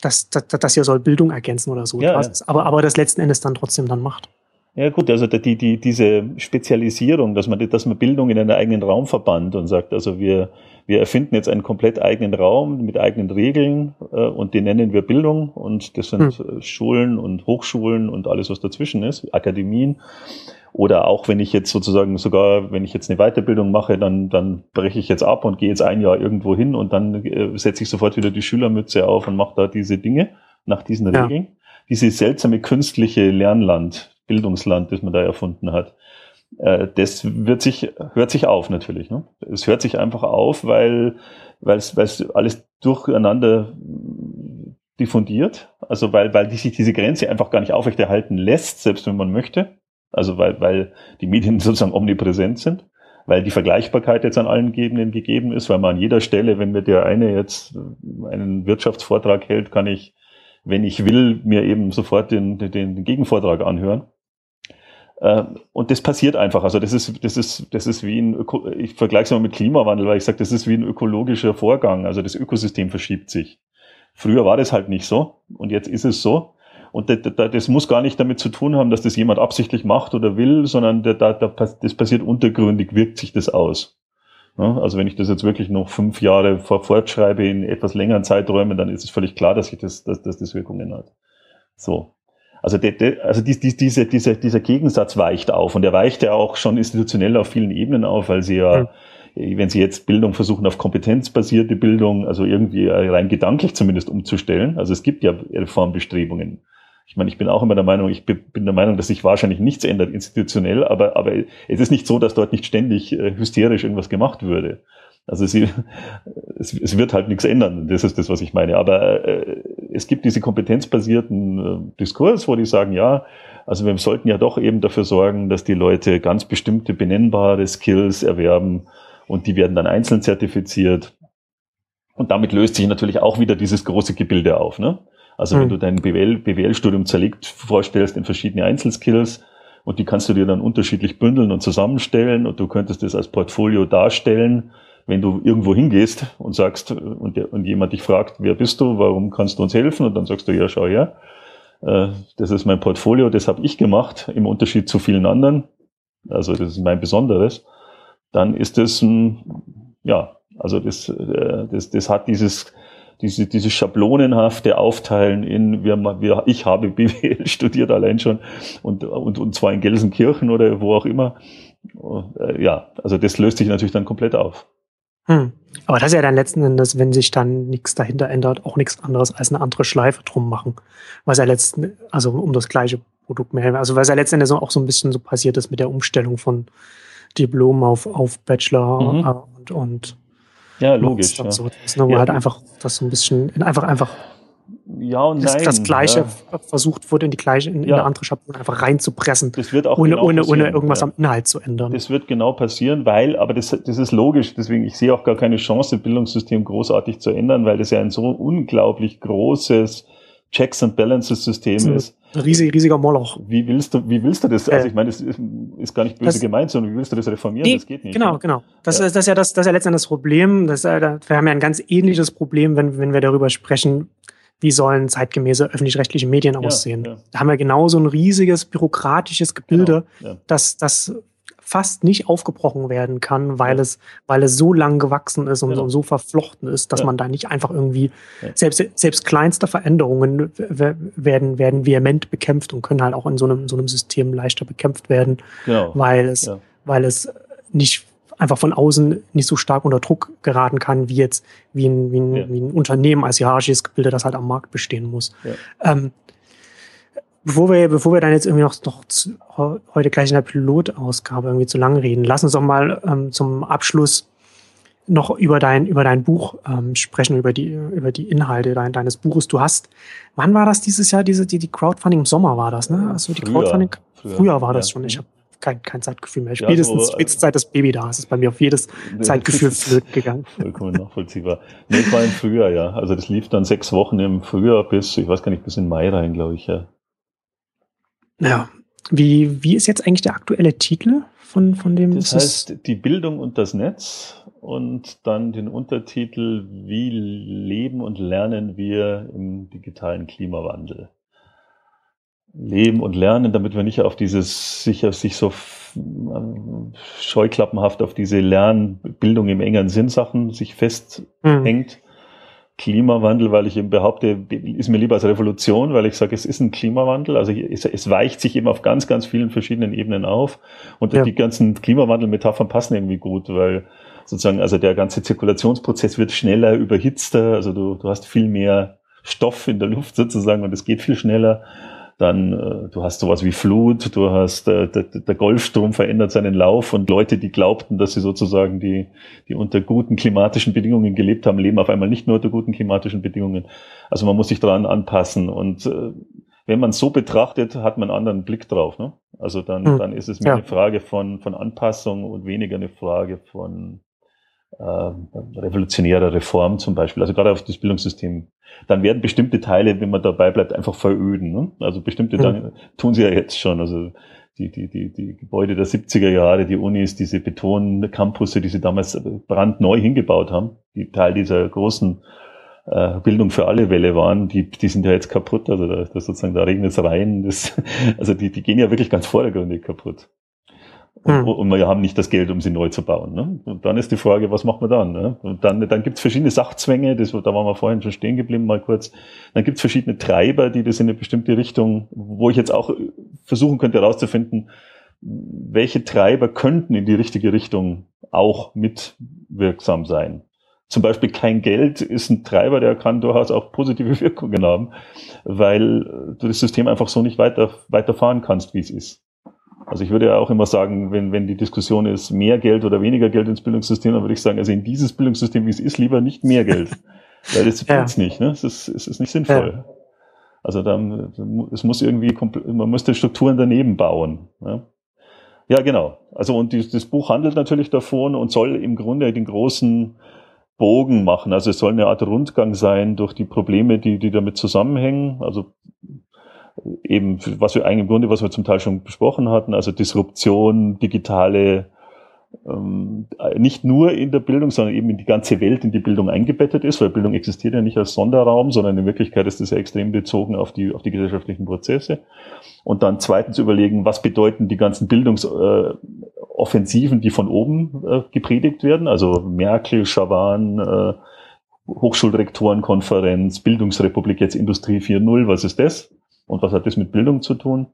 das, das, das hier soll Bildung ergänzen oder so. Ja, ja. Aber, aber das letzten Endes dann trotzdem dann macht. Ja gut, also die, die, diese Spezialisierung, dass man, dass man Bildung in einen eigenen Raum verbannt und sagt, also wir, wir erfinden jetzt einen komplett eigenen Raum mit eigenen Regeln äh, und den nennen wir Bildung und das sind hm. Schulen und Hochschulen und alles, was dazwischen ist, Akademien. Oder auch wenn ich jetzt sozusagen sogar, wenn ich jetzt eine Weiterbildung mache, dann, dann breche ich jetzt ab und gehe jetzt ein Jahr irgendwo hin und dann äh, setze ich sofort wieder die Schülermütze auf und mache da diese Dinge nach diesen ja. Regeln. Diese seltsame künstliche Lernland, Bildungsland, das man da erfunden hat. Äh, das wird sich, hört sich auf natürlich. Ne? Es hört sich einfach auf, weil, weil es, alles durcheinander diffundiert. Also weil, weil sich diese Grenze einfach gar nicht aufrechterhalten lässt, selbst wenn man möchte. Also weil, weil die Medien [LAUGHS] sozusagen omnipräsent sind, weil die Vergleichbarkeit jetzt an allen Ebenen gegeben ist, weil man an jeder Stelle, wenn mir der eine jetzt einen Wirtschaftsvortrag hält, kann ich, wenn ich will, mir eben sofort den, den, Gegenvortrag anhören. Äh, und das passiert einfach. Also das ist, das ist, das ist wie ein, Öko ich vergleiche es mal mit Klimawandel, weil ich sage, das ist wie ein ökologischer Vorgang. Also das Ökosystem verschiebt sich. Früher war das halt nicht so und jetzt ist es so. Und das, muss gar nicht damit zu tun haben, dass das jemand absichtlich macht oder will, sondern da, da, das passiert untergründig, wirkt sich das aus. Also wenn ich das jetzt wirklich noch fünf Jahre fortschreibe in etwas längeren Zeiträumen, dann ist es völlig klar, dass, ich das, dass, dass das Wirkungen hat. So. Also, de, de, also die, die, diese, diese, dieser Gegensatz weicht auf und er weicht ja auch schon institutionell auf vielen Ebenen auf, weil sie ja, ja. wenn sie jetzt Bildung versuchen auf kompetenzbasierte Bildung, also irgendwie rein gedanklich zumindest umzustellen, also es gibt ja Reformbestrebungen ich meine, ich bin auch immer der Meinung, ich bin der Meinung, dass sich wahrscheinlich nichts ändert institutionell, aber, aber es ist nicht so, dass dort nicht ständig äh, hysterisch irgendwas gemacht würde. Also sie, [LAUGHS] es, es wird halt nichts ändern, das ist das, was ich meine. Aber äh, es gibt diese kompetenzbasierten äh, Diskurs, wo die sagen, ja, also wir sollten ja doch eben dafür sorgen, dass die Leute ganz bestimmte benennbare Skills erwerben und die werden dann einzeln zertifiziert. Und damit löst sich natürlich auch wieder dieses große Gebilde auf. Ne? Also mhm. wenn du dein BWL, BWL-Studium zerlegt vorstellst in verschiedene Einzelskills und die kannst du dir dann unterschiedlich bündeln und zusammenstellen und du könntest das als Portfolio darstellen, wenn du irgendwo hingehst und sagst und, und jemand dich fragt, wer bist du, warum kannst du uns helfen? Und dann sagst du, ja, schau her, äh, das ist mein Portfolio, das habe ich gemacht, im Unterschied zu vielen anderen. Also das ist mein Besonderes. Dann ist das ja, also das, äh, das, das hat dieses, diese, dieses schablonenhafte Aufteilen in, wir, wir, ich habe BWL [LAUGHS] studiert allein schon und, und, und zwar in Gelsenkirchen oder wo auch immer. Äh, ja, also das löst sich natürlich dann komplett auf. Hm. Aber das ist ja dann letzten Endes, wenn sich dann nichts dahinter ändert, auch nichts anderes als eine andere Schleife drum machen. Was ja letzten, also um das gleiche Produkt mehr, also was ja letzten Endes auch so ein bisschen so passiert ist mit der Umstellung von Diplom auf, auf Bachelor mhm. Äh, und, und ja, logisch. Ja. So, das, ne, wo ja. halt einfach das so ein bisschen, einfach, einfach ja und das, nein. Das Gleiche ja. versucht wurde, in die gleiche, in, in eine andere Schablone einfach reinzupressen. Das wird auch ohne, genau ohne, ohne irgendwas am Inhalt zu ändern. Das wird genau passieren, weil, aber das, das ist logisch, deswegen, ich sehe auch gar keine Chance, das Bildungssystem großartig zu ändern, weil das ja ein so unglaublich großes Checks and Balances System ist. Ein riesig, riesiger Moloch. Wie willst du, wie willst du das? Also ich meine, das ist, ist gar nicht böse das, gemeint, sondern wie willst du das reformieren? Nee, das geht nicht. Genau, ne? genau. Das, ja. Ist, das ist ja das, das ist ja letztendlich das Problem. Das, wir haben ja ein ganz ähnliches Problem, wenn, wenn wir darüber sprechen, wie sollen zeitgemäße öffentlich-rechtliche Medien ja, aussehen. Ja. Da haben wir genauso ein riesiges bürokratisches Gebilde, genau, das, das fast nicht aufgebrochen werden kann, weil es, weil es so lang gewachsen ist und, genau. so verflochten ist, dass ja. man da nicht einfach irgendwie, ja. selbst, selbst kleinste Veränderungen werden, werden vehement bekämpft und können halt auch in so einem, so einem System leichter bekämpft werden, genau. weil es, ja. weil es nicht einfach von außen nicht so stark unter Druck geraten kann, wie jetzt, wie ein, wie ein, wie ein Unternehmen als hierarchisches Gebilde, das halt am Markt bestehen muss. Ähm, bevor wir, bevor wir dann jetzt irgendwie noch, noch zu, heute gleich in der Pilotausgabe irgendwie zu lang reden, lass uns doch mal ähm, zum Abschluss noch über dein, über dein Buch ähm, sprechen, über die, über die Inhalte dein, deines Buches. Du hast, wann war das dieses Jahr, diese, die, die Crowdfunding im Sommer war das, ne? Also die früher, Crowdfunding, früher, früher war das ja. schon. Ich habe kein, kein Zeitgefühl mehr. Spätestens, ja, spätestens seit das Baby da ist, ist bei mir auf jedes Zeitgefühl flöten gegangen. [LAUGHS] Vollkommen nachvollziehbar. Nee, war im Frühjahr, ja. Also das lief dann sechs Wochen im Frühjahr bis, ich weiß gar nicht, bis in Mai rein, glaube ich, ja. Ja. Wie, wie ist jetzt eigentlich der aktuelle Titel von, von dem? Das heißt, die Bildung und das Netz und dann den Untertitel, wie leben und lernen wir im digitalen Klimawandel? Leben und lernen, damit wir nicht auf dieses, sich, sich so scheuklappenhaft auf diese Lernbildung im engeren Sinn Sachen sich festhängt, mhm. Klimawandel, weil ich eben behaupte, ist mir lieber als Revolution, weil ich sage, es ist ein Klimawandel. Also es, es weicht sich eben auf ganz, ganz vielen verschiedenen Ebenen auf. Und ja. die ganzen Klimawandel-Metaphern passen irgendwie gut, weil sozusagen, also der ganze Zirkulationsprozess wird schneller, überhitzter. Also du, du hast viel mehr Stoff in der Luft sozusagen und es geht viel schneller. Dann, äh, du hast sowas wie Flut, du hast, äh, der, der Golfstrom verändert seinen Lauf und Leute, die glaubten, dass sie sozusagen die, die unter guten klimatischen Bedingungen gelebt haben, leben auf einmal nicht nur unter guten klimatischen Bedingungen. Also man muss sich daran anpassen und äh, wenn man so betrachtet, hat man einen anderen Blick drauf. Ne? Also dann, mhm. dann ist es mehr ja. eine Frage von, von Anpassung und weniger eine Frage von revolutionärer Reform zum Beispiel. Also gerade auf das Bildungssystem dann werden bestimmte Teile, wenn man dabei bleibt, einfach veröden. Ne? Also bestimmte, mhm. tun sie ja jetzt schon. Also die, die, die, die Gebäude der 70er Jahre, die Unis, diese Beton-Campusse, die sie damals brandneu hingebaut haben, die Teil dieser großen äh, Bildung für alle Welle waren, die, die sind ja jetzt kaputt. Also da, das sozusagen, da regnet es rein. Das, [LAUGHS] also die, die gehen ja wirklich ganz vordergründig kaputt. Und, hm. und wir haben nicht das Geld, um sie neu zu bauen. Ne? Und dann ist die Frage, was macht man dann? Ne? Und dann, dann gibt es verschiedene Sachzwänge, das, da waren wir vorhin schon stehen geblieben, mal kurz. Dann gibt es verschiedene Treiber, die das in eine bestimmte Richtung, wo ich jetzt auch versuchen könnte herauszufinden, welche Treiber könnten in die richtige Richtung auch mitwirksam sein. Zum Beispiel kein Geld ist ein Treiber, der kann durchaus auch positive [LAUGHS] Wirkungen haben, weil du das System einfach so nicht weiter, weiterfahren kannst, wie es ist. Also ich würde ja auch immer sagen, wenn, wenn die Diskussion ist, mehr Geld oder weniger Geld ins Bildungssystem, dann würde ich sagen, also in dieses Bildungssystem, wie es ist, lieber nicht mehr Geld. [LAUGHS] Weil das ja. tut's nicht, ne? Es ist, es ist nicht sinnvoll. Ja. Also dann, es muss irgendwie, man müsste Strukturen daneben bauen. Ne? Ja, genau. Also und die, das Buch handelt natürlich davon und soll im Grunde den großen Bogen machen. Also es soll eine Art Rundgang sein durch die Probleme, die, die damit zusammenhängen. Also eben, was wir eigentlich im Grunde, was wir zum Teil schon besprochen hatten, also Disruption, digitale ähm, nicht nur in der Bildung, sondern eben in die ganze Welt in die Bildung eingebettet ist, weil Bildung existiert ja nicht als Sonderraum, sondern in Wirklichkeit ist das ja extrem bezogen auf die, auf die gesellschaftlichen Prozesse. Und dann zweitens überlegen, was bedeuten die ganzen Bildungsoffensiven, äh, die von oben äh, gepredigt werden, also Merkel, Schawan, äh, Hochschulrektorenkonferenz, Bildungsrepublik, jetzt Industrie 4.0, was ist das? Und was hat das mit Bildung zu tun?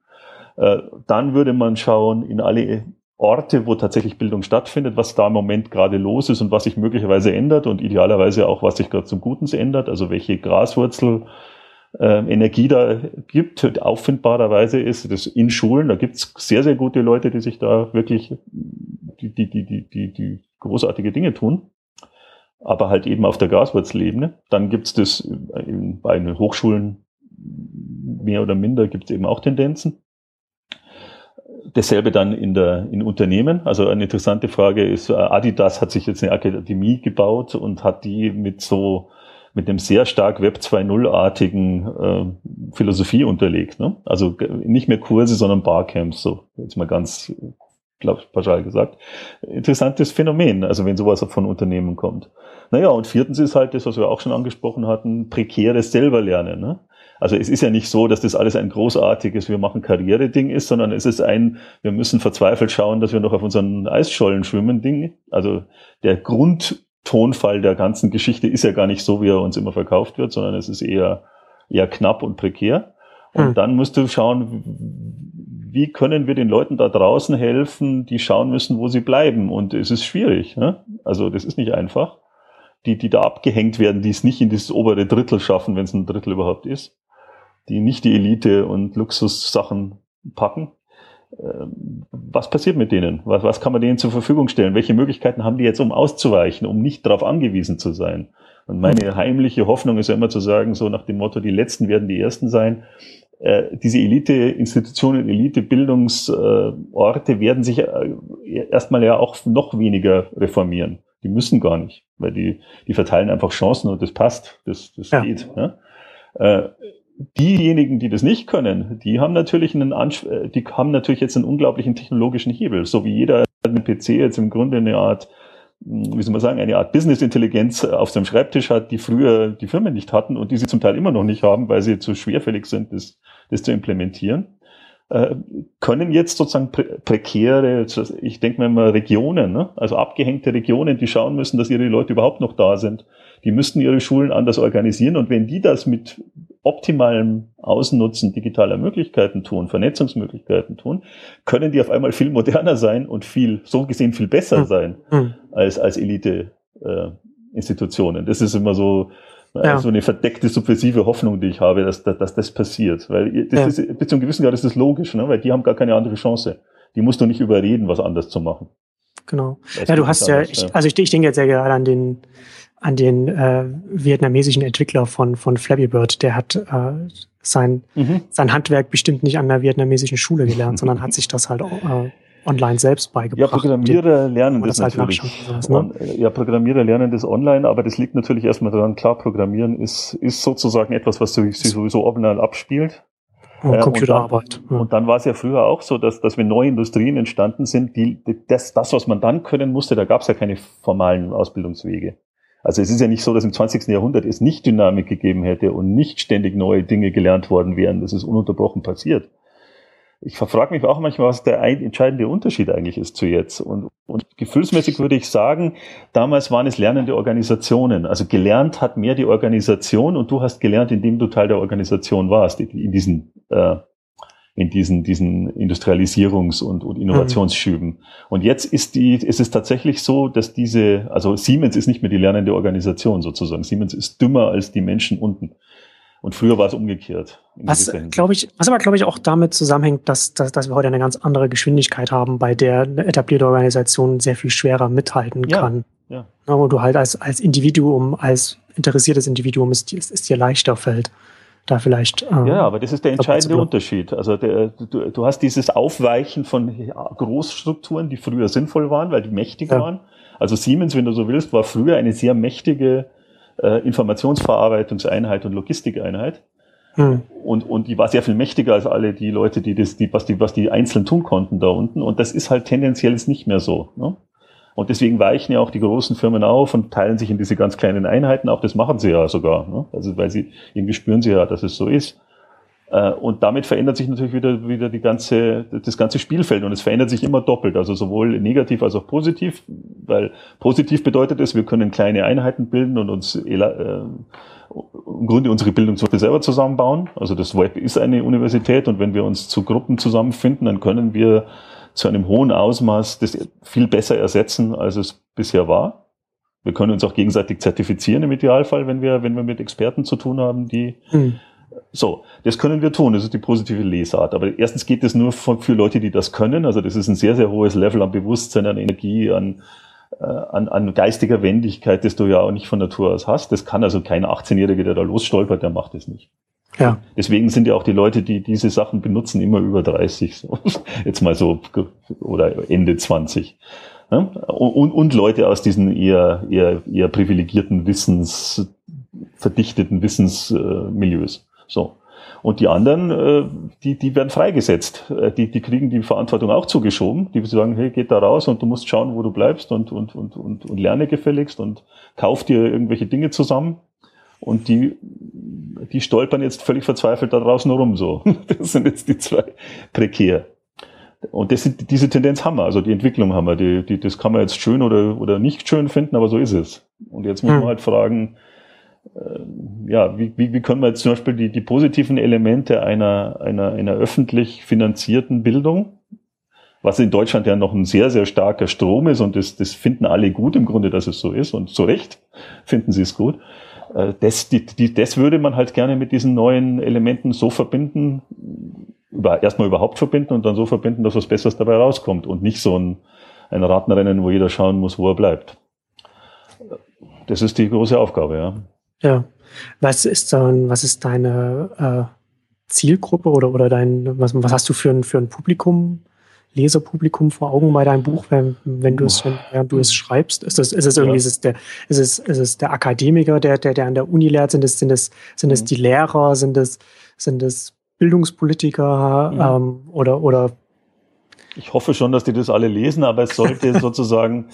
Äh, dann würde man schauen in alle Orte, wo tatsächlich Bildung stattfindet, was da im Moment gerade los ist und was sich möglicherweise ändert und idealerweise auch, was sich gerade zum Guten ändert, also welche Graswurzel äh, Energie da gibt, auffindbarerweise ist das in Schulen, da gibt's sehr, sehr gute Leute, die sich da wirklich die, die, die, die, die, die großartige Dinge tun, aber halt eben auf der Graswurzelebene. Dann gibt's das bei den Hochschulen mehr oder minder, gibt's eben auch Tendenzen. Dasselbe dann in der in Unternehmen. Also eine interessante Frage ist, äh, Adidas hat sich jetzt eine Akademie gebaut und hat die mit so mit einem sehr stark Web 2.0-artigen äh, Philosophie unterlegt. Ne? Also nicht mehr Kurse, sondern Barcamps, so jetzt mal ganz, glaube ich, pauschal gesagt. Interessantes Phänomen, also wenn sowas von Unternehmen kommt. Naja, und viertens ist halt das, was wir auch schon angesprochen hatten, prekäres Selberlernen. Ne? Also es ist ja nicht so, dass das alles ein großartiges, wir machen Karriere-Ding ist, sondern es ist ein, wir müssen verzweifelt schauen, dass wir noch auf unseren Eisschollen schwimmen Ding. Also der Grundtonfall der ganzen Geschichte ist ja gar nicht so, wie er uns immer verkauft wird, sondern es ist eher, eher knapp und prekär. Und hm. dann musst du schauen, wie können wir den Leuten da draußen helfen, die schauen müssen, wo sie bleiben. Und es ist schwierig. Ne? Also das ist nicht einfach. Die, die da abgehängt werden, die es nicht in dieses obere Drittel schaffen, wenn es ein Drittel überhaupt ist die nicht die Elite und Luxussachen packen. Ähm, was passiert mit denen? Was, was kann man denen zur Verfügung stellen? Welche Möglichkeiten haben die jetzt, um auszuweichen, um nicht darauf angewiesen zu sein? Und meine heimliche Hoffnung ist ja immer zu sagen, so nach dem Motto, die Letzten werden die Ersten sein. Äh, diese Elite-Institutionen, Elite-Bildungsorte werden sich äh, erstmal ja auch noch weniger reformieren. Die müssen gar nicht, weil die, die verteilen einfach Chancen und das passt, das, das ja. geht. Ja? Äh, diejenigen, die das nicht können, die haben natürlich einen, Ansch äh, die haben natürlich jetzt einen unglaublichen technologischen Hebel, so wie jeder mit PC jetzt im Grunde eine Art, hm, wie soll man sagen, eine Art Business-Intelligenz auf seinem Schreibtisch hat, die früher die Firmen nicht hatten und die sie zum Teil immer noch nicht haben, weil sie zu schwerfällig sind, das, das zu implementieren äh, können jetzt sozusagen pre prekäre, ich denke mal immer Regionen, ne? also abgehängte Regionen, die schauen müssen, dass ihre Leute überhaupt noch da sind. Die müssten ihre Schulen anders organisieren und wenn die das mit optimalem Ausnutzen digitaler Möglichkeiten tun, Vernetzungsmöglichkeiten tun, können die auf einmal viel moderner sein und viel, so gesehen viel besser hm. sein hm. als, als Elite-Institutionen. Äh, das ist immer so, äh, ja. so eine verdeckte, subversive Hoffnung, die ich habe, dass, dass, dass das passiert. Weil das ja. ist, bis zum gewissen Grad ist das logisch, ne? weil die haben gar keine andere Chance. Die musst du nicht überreden, was anders zu machen. Genau. Das ja, du hast ja, ich, also ich, ich denke jetzt ja gerade an den, an den äh, vietnamesischen Entwickler von, von Flappy Bird, der hat äh, sein, mhm. sein Handwerk bestimmt nicht an der vietnamesischen Schule gelernt, [LAUGHS] sondern hat sich das halt äh, online selbst beigebracht. Ja, Programmierer lernen das, das halt natürlich. Sowas, ne? Ja, Programmierer lernen das online, aber das liegt natürlich erstmal daran, klar, Programmieren ist, ist sozusagen etwas, was sich sowieso online abspielt. Und Computerarbeit. Und dann, ja. und dann war es ja früher auch so, dass, dass wenn neue Industrien entstanden sind, die, das, das, was man dann können musste, da gab es ja keine formalen Ausbildungswege. Also es ist ja nicht so, dass im 20. Jahrhundert es nicht Dynamik gegeben hätte und nicht ständig neue Dinge gelernt worden wären. Das ist ununterbrochen passiert. Ich frage mich auch manchmal, was der entscheidende Unterschied eigentlich ist zu jetzt. Und, und gefühlsmäßig würde ich sagen, damals waren es lernende Organisationen. Also gelernt hat mehr die Organisation und du hast gelernt, indem du Teil der Organisation warst, in diesen äh, in diesen, diesen Industrialisierungs- und, und Innovationsschüben. Mhm. Und jetzt ist die, ist es tatsächlich so, dass diese, also Siemens ist nicht mehr die lernende Organisation sozusagen. Siemens ist dümmer als die Menschen unten. Und früher war es umgekehrt. Was, glaube ich, was aber, glaube ich, auch damit zusammenhängt, dass, dass, dass wir heute eine ganz andere Geschwindigkeit haben, bei der eine etablierte Organisation sehr viel schwerer mithalten ja, kann. Ja. Wo du halt als, als Individuum, als interessiertes Individuum ist, ist, ist dir leichter fällt da vielleicht. Ähm, ja, aber das ist der entscheidende Unterschied. Also der, du, du hast dieses Aufweichen von Großstrukturen, die früher sinnvoll waren, weil die mächtig ja. waren. Also Siemens, wenn du so willst, war früher eine sehr mächtige äh, Informationsverarbeitungseinheit und Logistikeinheit. Hm. Und, und die war sehr viel mächtiger als alle die Leute, die das, die, was die, was die einzeln tun konnten da unten. Und das ist halt tendenziell ist nicht mehr so. Ne? Und deswegen weichen ja auch die großen Firmen auf und teilen sich in diese ganz kleinen Einheiten. Auch das machen sie ja sogar. Ne? Also weil sie irgendwie spüren sie ja, dass es so ist. Äh, und damit verändert sich natürlich wieder, wieder die ganze, das ganze Spielfeld und es verändert sich immer doppelt, also sowohl negativ als auch positiv, weil positiv bedeutet es, wir können kleine Einheiten bilden und uns äh, im Grunde unsere Bildung selber zusammenbauen. Also das Web ist eine Universität und wenn wir uns zu Gruppen zusammenfinden, dann können wir zu einem hohen Ausmaß das viel besser ersetzen, als es bisher war. Wir können uns auch gegenseitig zertifizieren im Idealfall, wenn wir, wenn wir mit Experten zu tun haben, die hm. So, das können wir tun. Das ist die positive Lesart. Aber erstens geht es nur für Leute, die das können. Also das ist ein sehr, sehr hohes Level an Bewusstsein, an Energie, an, äh, an, an geistiger Wendigkeit, das du ja auch nicht von Natur aus hast. Das kann also kein 18-Jähriger, der da losstolpert, der macht das nicht. Ja. Deswegen sind ja auch die Leute, die diese Sachen benutzen, immer über 30. So. [LAUGHS] Jetzt mal so, oder Ende 20. Und, und, und Leute aus diesen eher, eher, eher privilegierten Wissens, verdichteten Wissensmilieus. So. Und die anderen, äh, die, die werden freigesetzt. Äh, die, die kriegen die Verantwortung auch zugeschoben. Die sagen, hey, geht da raus und du musst schauen, wo du bleibst und, und, und, und, und lerne gefälligst und kauf dir irgendwelche Dinge zusammen. Und die, die stolpern jetzt völlig verzweifelt da draußen rum, so. [LAUGHS] Das sind jetzt die zwei prekär. Und das sind, diese Tendenz haben wir, also die Entwicklung haben wir. Die, die, das kann man jetzt schön oder, oder nicht schön finden, aber so ist es. Und jetzt muss hm. man halt fragen, äh, ja, wie, wie, wie können wir jetzt zum Beispiel die, die positiven Elemente einer, einer, einer öffentlich finanzierten Bildung, was in Deutschland ja noch ein sehr, sehr starker Strom ist und das, das finden alle gut im Grunde, dass es so ist und zu Recht finden sie es gut. Äh, das, die, die, das würde man halt gerne mit diesen neuen Elementen so verbinden, über, erstmal überhaupt verbinden und dann so verbinden, dass was Besseres dabei rauskommt und nicht so ein, ein Ratenrennen, wo jeder schauen muss, wo er bleibt. Das ist die große Aufgabe, ja. Ja. Was ist dann, was ist deine äh, Zielgruppe oder, oder dein, was, was hast du für ein, für ein Publikum, Leserpublikum vor Augen bei deinem Buch, wenn, wenn du es, wenn, während du es schreibst? Ist es, ist es irgendwie, ja. ist es der, ist es, ist es der Akademiker, der, der, der an der Uni lehrt? Sind es, sind es, sind es mhm. die Lehrer? Sind es, sind es Bildungspolitiker mhm. ähm, oder, oder ich hoffe schon, dass die das alle lesen, aber es sollte [LAUGHS] sozusagen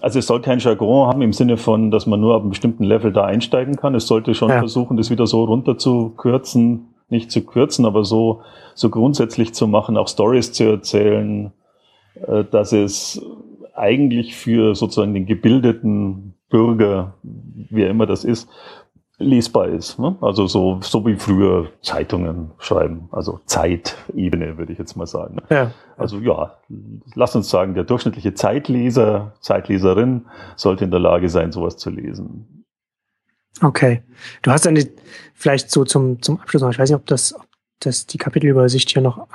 also es soll kein Jargon haben im Sinne von, dass man nur ab einem bestimmten Level da einsteigen kann. Es sollte schon ja. versuchen, das wieder so runter zu kürzen, nicht zu kürzen, aber so, so grundsätzlich zu machen, auch Stories zu erzählen, äh, dass es eigentlich für sozusagen den gebildeten Bürger, wie immer das ist, lesbar ist. Ne? Also so, so wie früher Zeitungen schreiben, also Zeitebene, würde ich jetzt mal sagen. Ja. Also ja, lass uns sagen, der durchschnittliche Zeitleser, Zeitleserin sollte in der Lage sein, sowas zu lesen. Okay. Du hast eine, vielleicht so zum, zum Abschluss noch, ich weiß nicht, ob das, ob das die Kapitelübersicht hier noch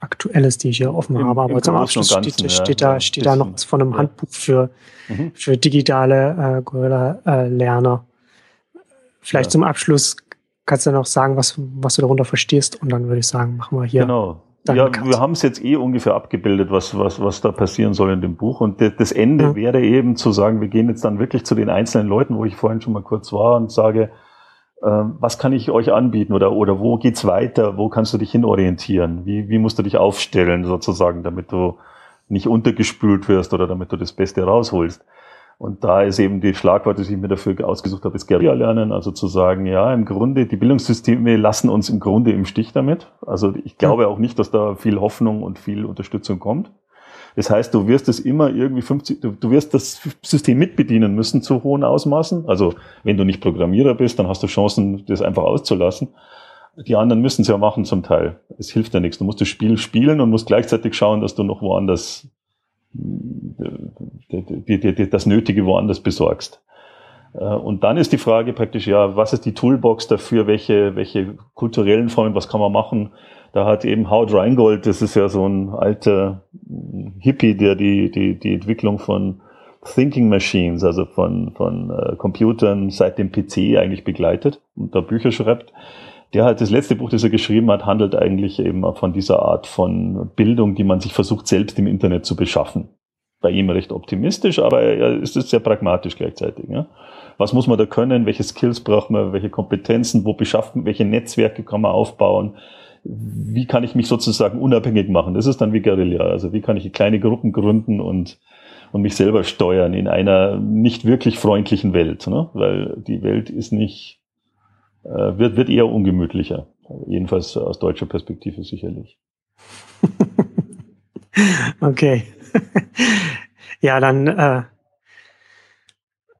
aktuell ist, die ich hier offen Im, habe, aber zum Abschluss Ganzen, steht, ja, steht, da, steht da noch was von einem ja. Handbuch für, mhm. für digitale äh, Gorilla-Lerner. Äh, Vielleicht ja. zum Abschluss kannst du noch sagen, was, was du darunter verstehst und dann würde ich sagen, machen wir hier. Genau. Ja, wir haben es jetzt eh ungefähr abgebildet, was, was, was da passieren soll in dem Buch. Und das Ende mhm. wäre eben zu sagen, wir gehen jetzt dann wirklich zu den einzelnen Leuten, wo ich vorhin schon mal kurz war und sage, äh, was kann ich euch anbieten oder, oder wo geht's weiter? Wo kannst du dich hinorientieren? Wie, wie musst du dich aufstellen sozusagen, damit du nicht untergespült wirst oder damit du das Beste rausholst? Und da ist eben die Schlagwort, das ich mir dafür ausgesucht habe, ist Guerilla lernen. Also zu sagen, ja, im Grunde, die Bildungssysteme lassen uns im Grunde im Stich damit. Also ich glaube auch nicht, dass da viel Hoffnung und viel Unterstützung kommt. Das heißt, du wirst es immer irgendwie 50, du, du wirst das System mitbedienen müssen zu hohen Ausmaßen. Also wenn du nicht Programmierer bist, dann hast du Chancen, das einfach auszulassen. Die anderen müssen es ja machen zum Teil. Es hilft ja nichts. Du musst das Spiel spielen und musst gleichzeitig schauen, dass du noch woanders das Nötige woanders besorgst. Äh, und dann ist die Frage praktisch, ja, was ist die Toolbox dafür, welche, welche kulturellen Formen, was kann man machen? Da hat eben Howard Reingold, das ist ja so ein alter Hippie, der die, die, die Entwicklung von Thinking Machines, also von, von äh, Computern seit dem PC eigentlich begleitet und da Bücher schreibt. Der hat das letzte Buch, das er geschrieben hat, handelt eigentlich eben von dieser Art von Bildung, die man sich versucht, selbst im Internet zu beschaffen. bei ihm recht optimistisch, aber er ist sehr pragmatisch gleichzeitig. Ja? Was muss man da können? Welche Skills braucht man? Welche Kompetenzen? Wo beschaffen? Welche Netzwerke kann man aufbauen? Wie kann ich mich sozusagen unabhängig machen? Das ist dann wie Guerilla. Also wie kann ich kleine Gruppen gründen und und mich selber steuern in einer nicht wirklich freundlichen Welt, ne? weil die Welt ist nicht, wird, wird eher ungemütlicher. Jedenfalls aus deutscher Perspektive sicherlich. [LAUGHS] okay. [LAUGHS] ja, dann äh,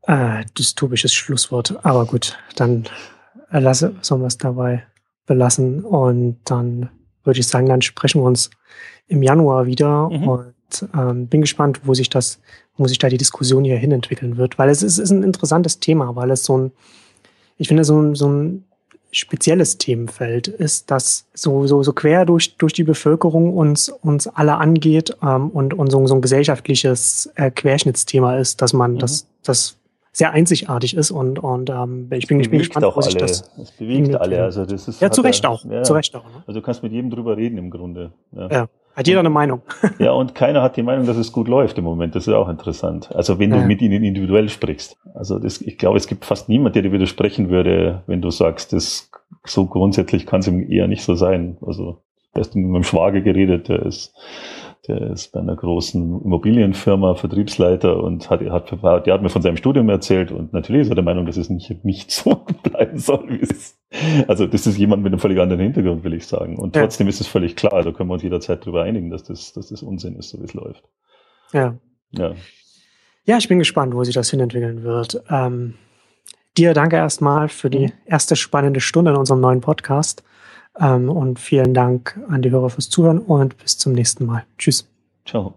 äh, dystopisches Schlusswort. Aber gut, dann lasse, sollen wir es dabei belassen. Und dann würde ich sagen, dann sprechen wir uns im Januar wieder. Mhm. Und ähm, bin gespannt, wo sich das, wo sich da die Diskussion hier hin entwickeln wird. Weil es ist, ist ein interessantes Thema, weil es so ein, ich finde, so ein, so ein spezielles Themenfeld ist, das so, so, so quer durch, durch die Bevölkerung uns, uns alle angeht ähm, und, und so, so ein gesellschaftliches äh, Querschnittsthema ist, dass man mhm. das, das sehr einzigartig ist und, und ähm, ich bin, ich bin gespannt, wo sich das. Es bewegt alle. Also das ist, ja, zu Recht auch. Ja, zu Recht auch ne? Also du kannst mit jedem drüber reden im Grunde. Ja. ja. Hat jeder eine Meinung. [LAUGHS] ja, und keiner hat die Meinung, dass es gut läuft im Moment. Das ist auch interessant. Also wenn du mit ihnen individuell sprichst. Also das, ich glaube, es gibt fast niemand, der dir widersprechen würde, wenn du sagst, das so grundsätzlich kann es eher nicht so sein. Also hast du mit meinem Schwager geredet, der ist der ist bei einer großen Immobilienfirma Vertriebsleiter und hat, hat, der hat mir von seinem Studium erzählt und natürlich ist er der Meinung, dass es nicht, nicht so [LAUGHS] bleiben soll, wie es ist. Also das ist jemand mit einem völlig anderen Hintergrund, will ich sagen. Und trotzdem ja. ist es völlig klar, da können wir uns jederzeit darüber einigen, dass das, dass das Unsinn ist, so wie es läuft. Ja. Ja. Ja, ich bin gespannt, wo sich das hinentwickeln wird. Ähm, dir danke erstmal für die mhm. erste spannende Stunde in unserem neuen Podcast. Ähm, und vielen Dank an die Hörer fürs Zuhören und bis zum nächsten Mal. Tschüss. Ciao.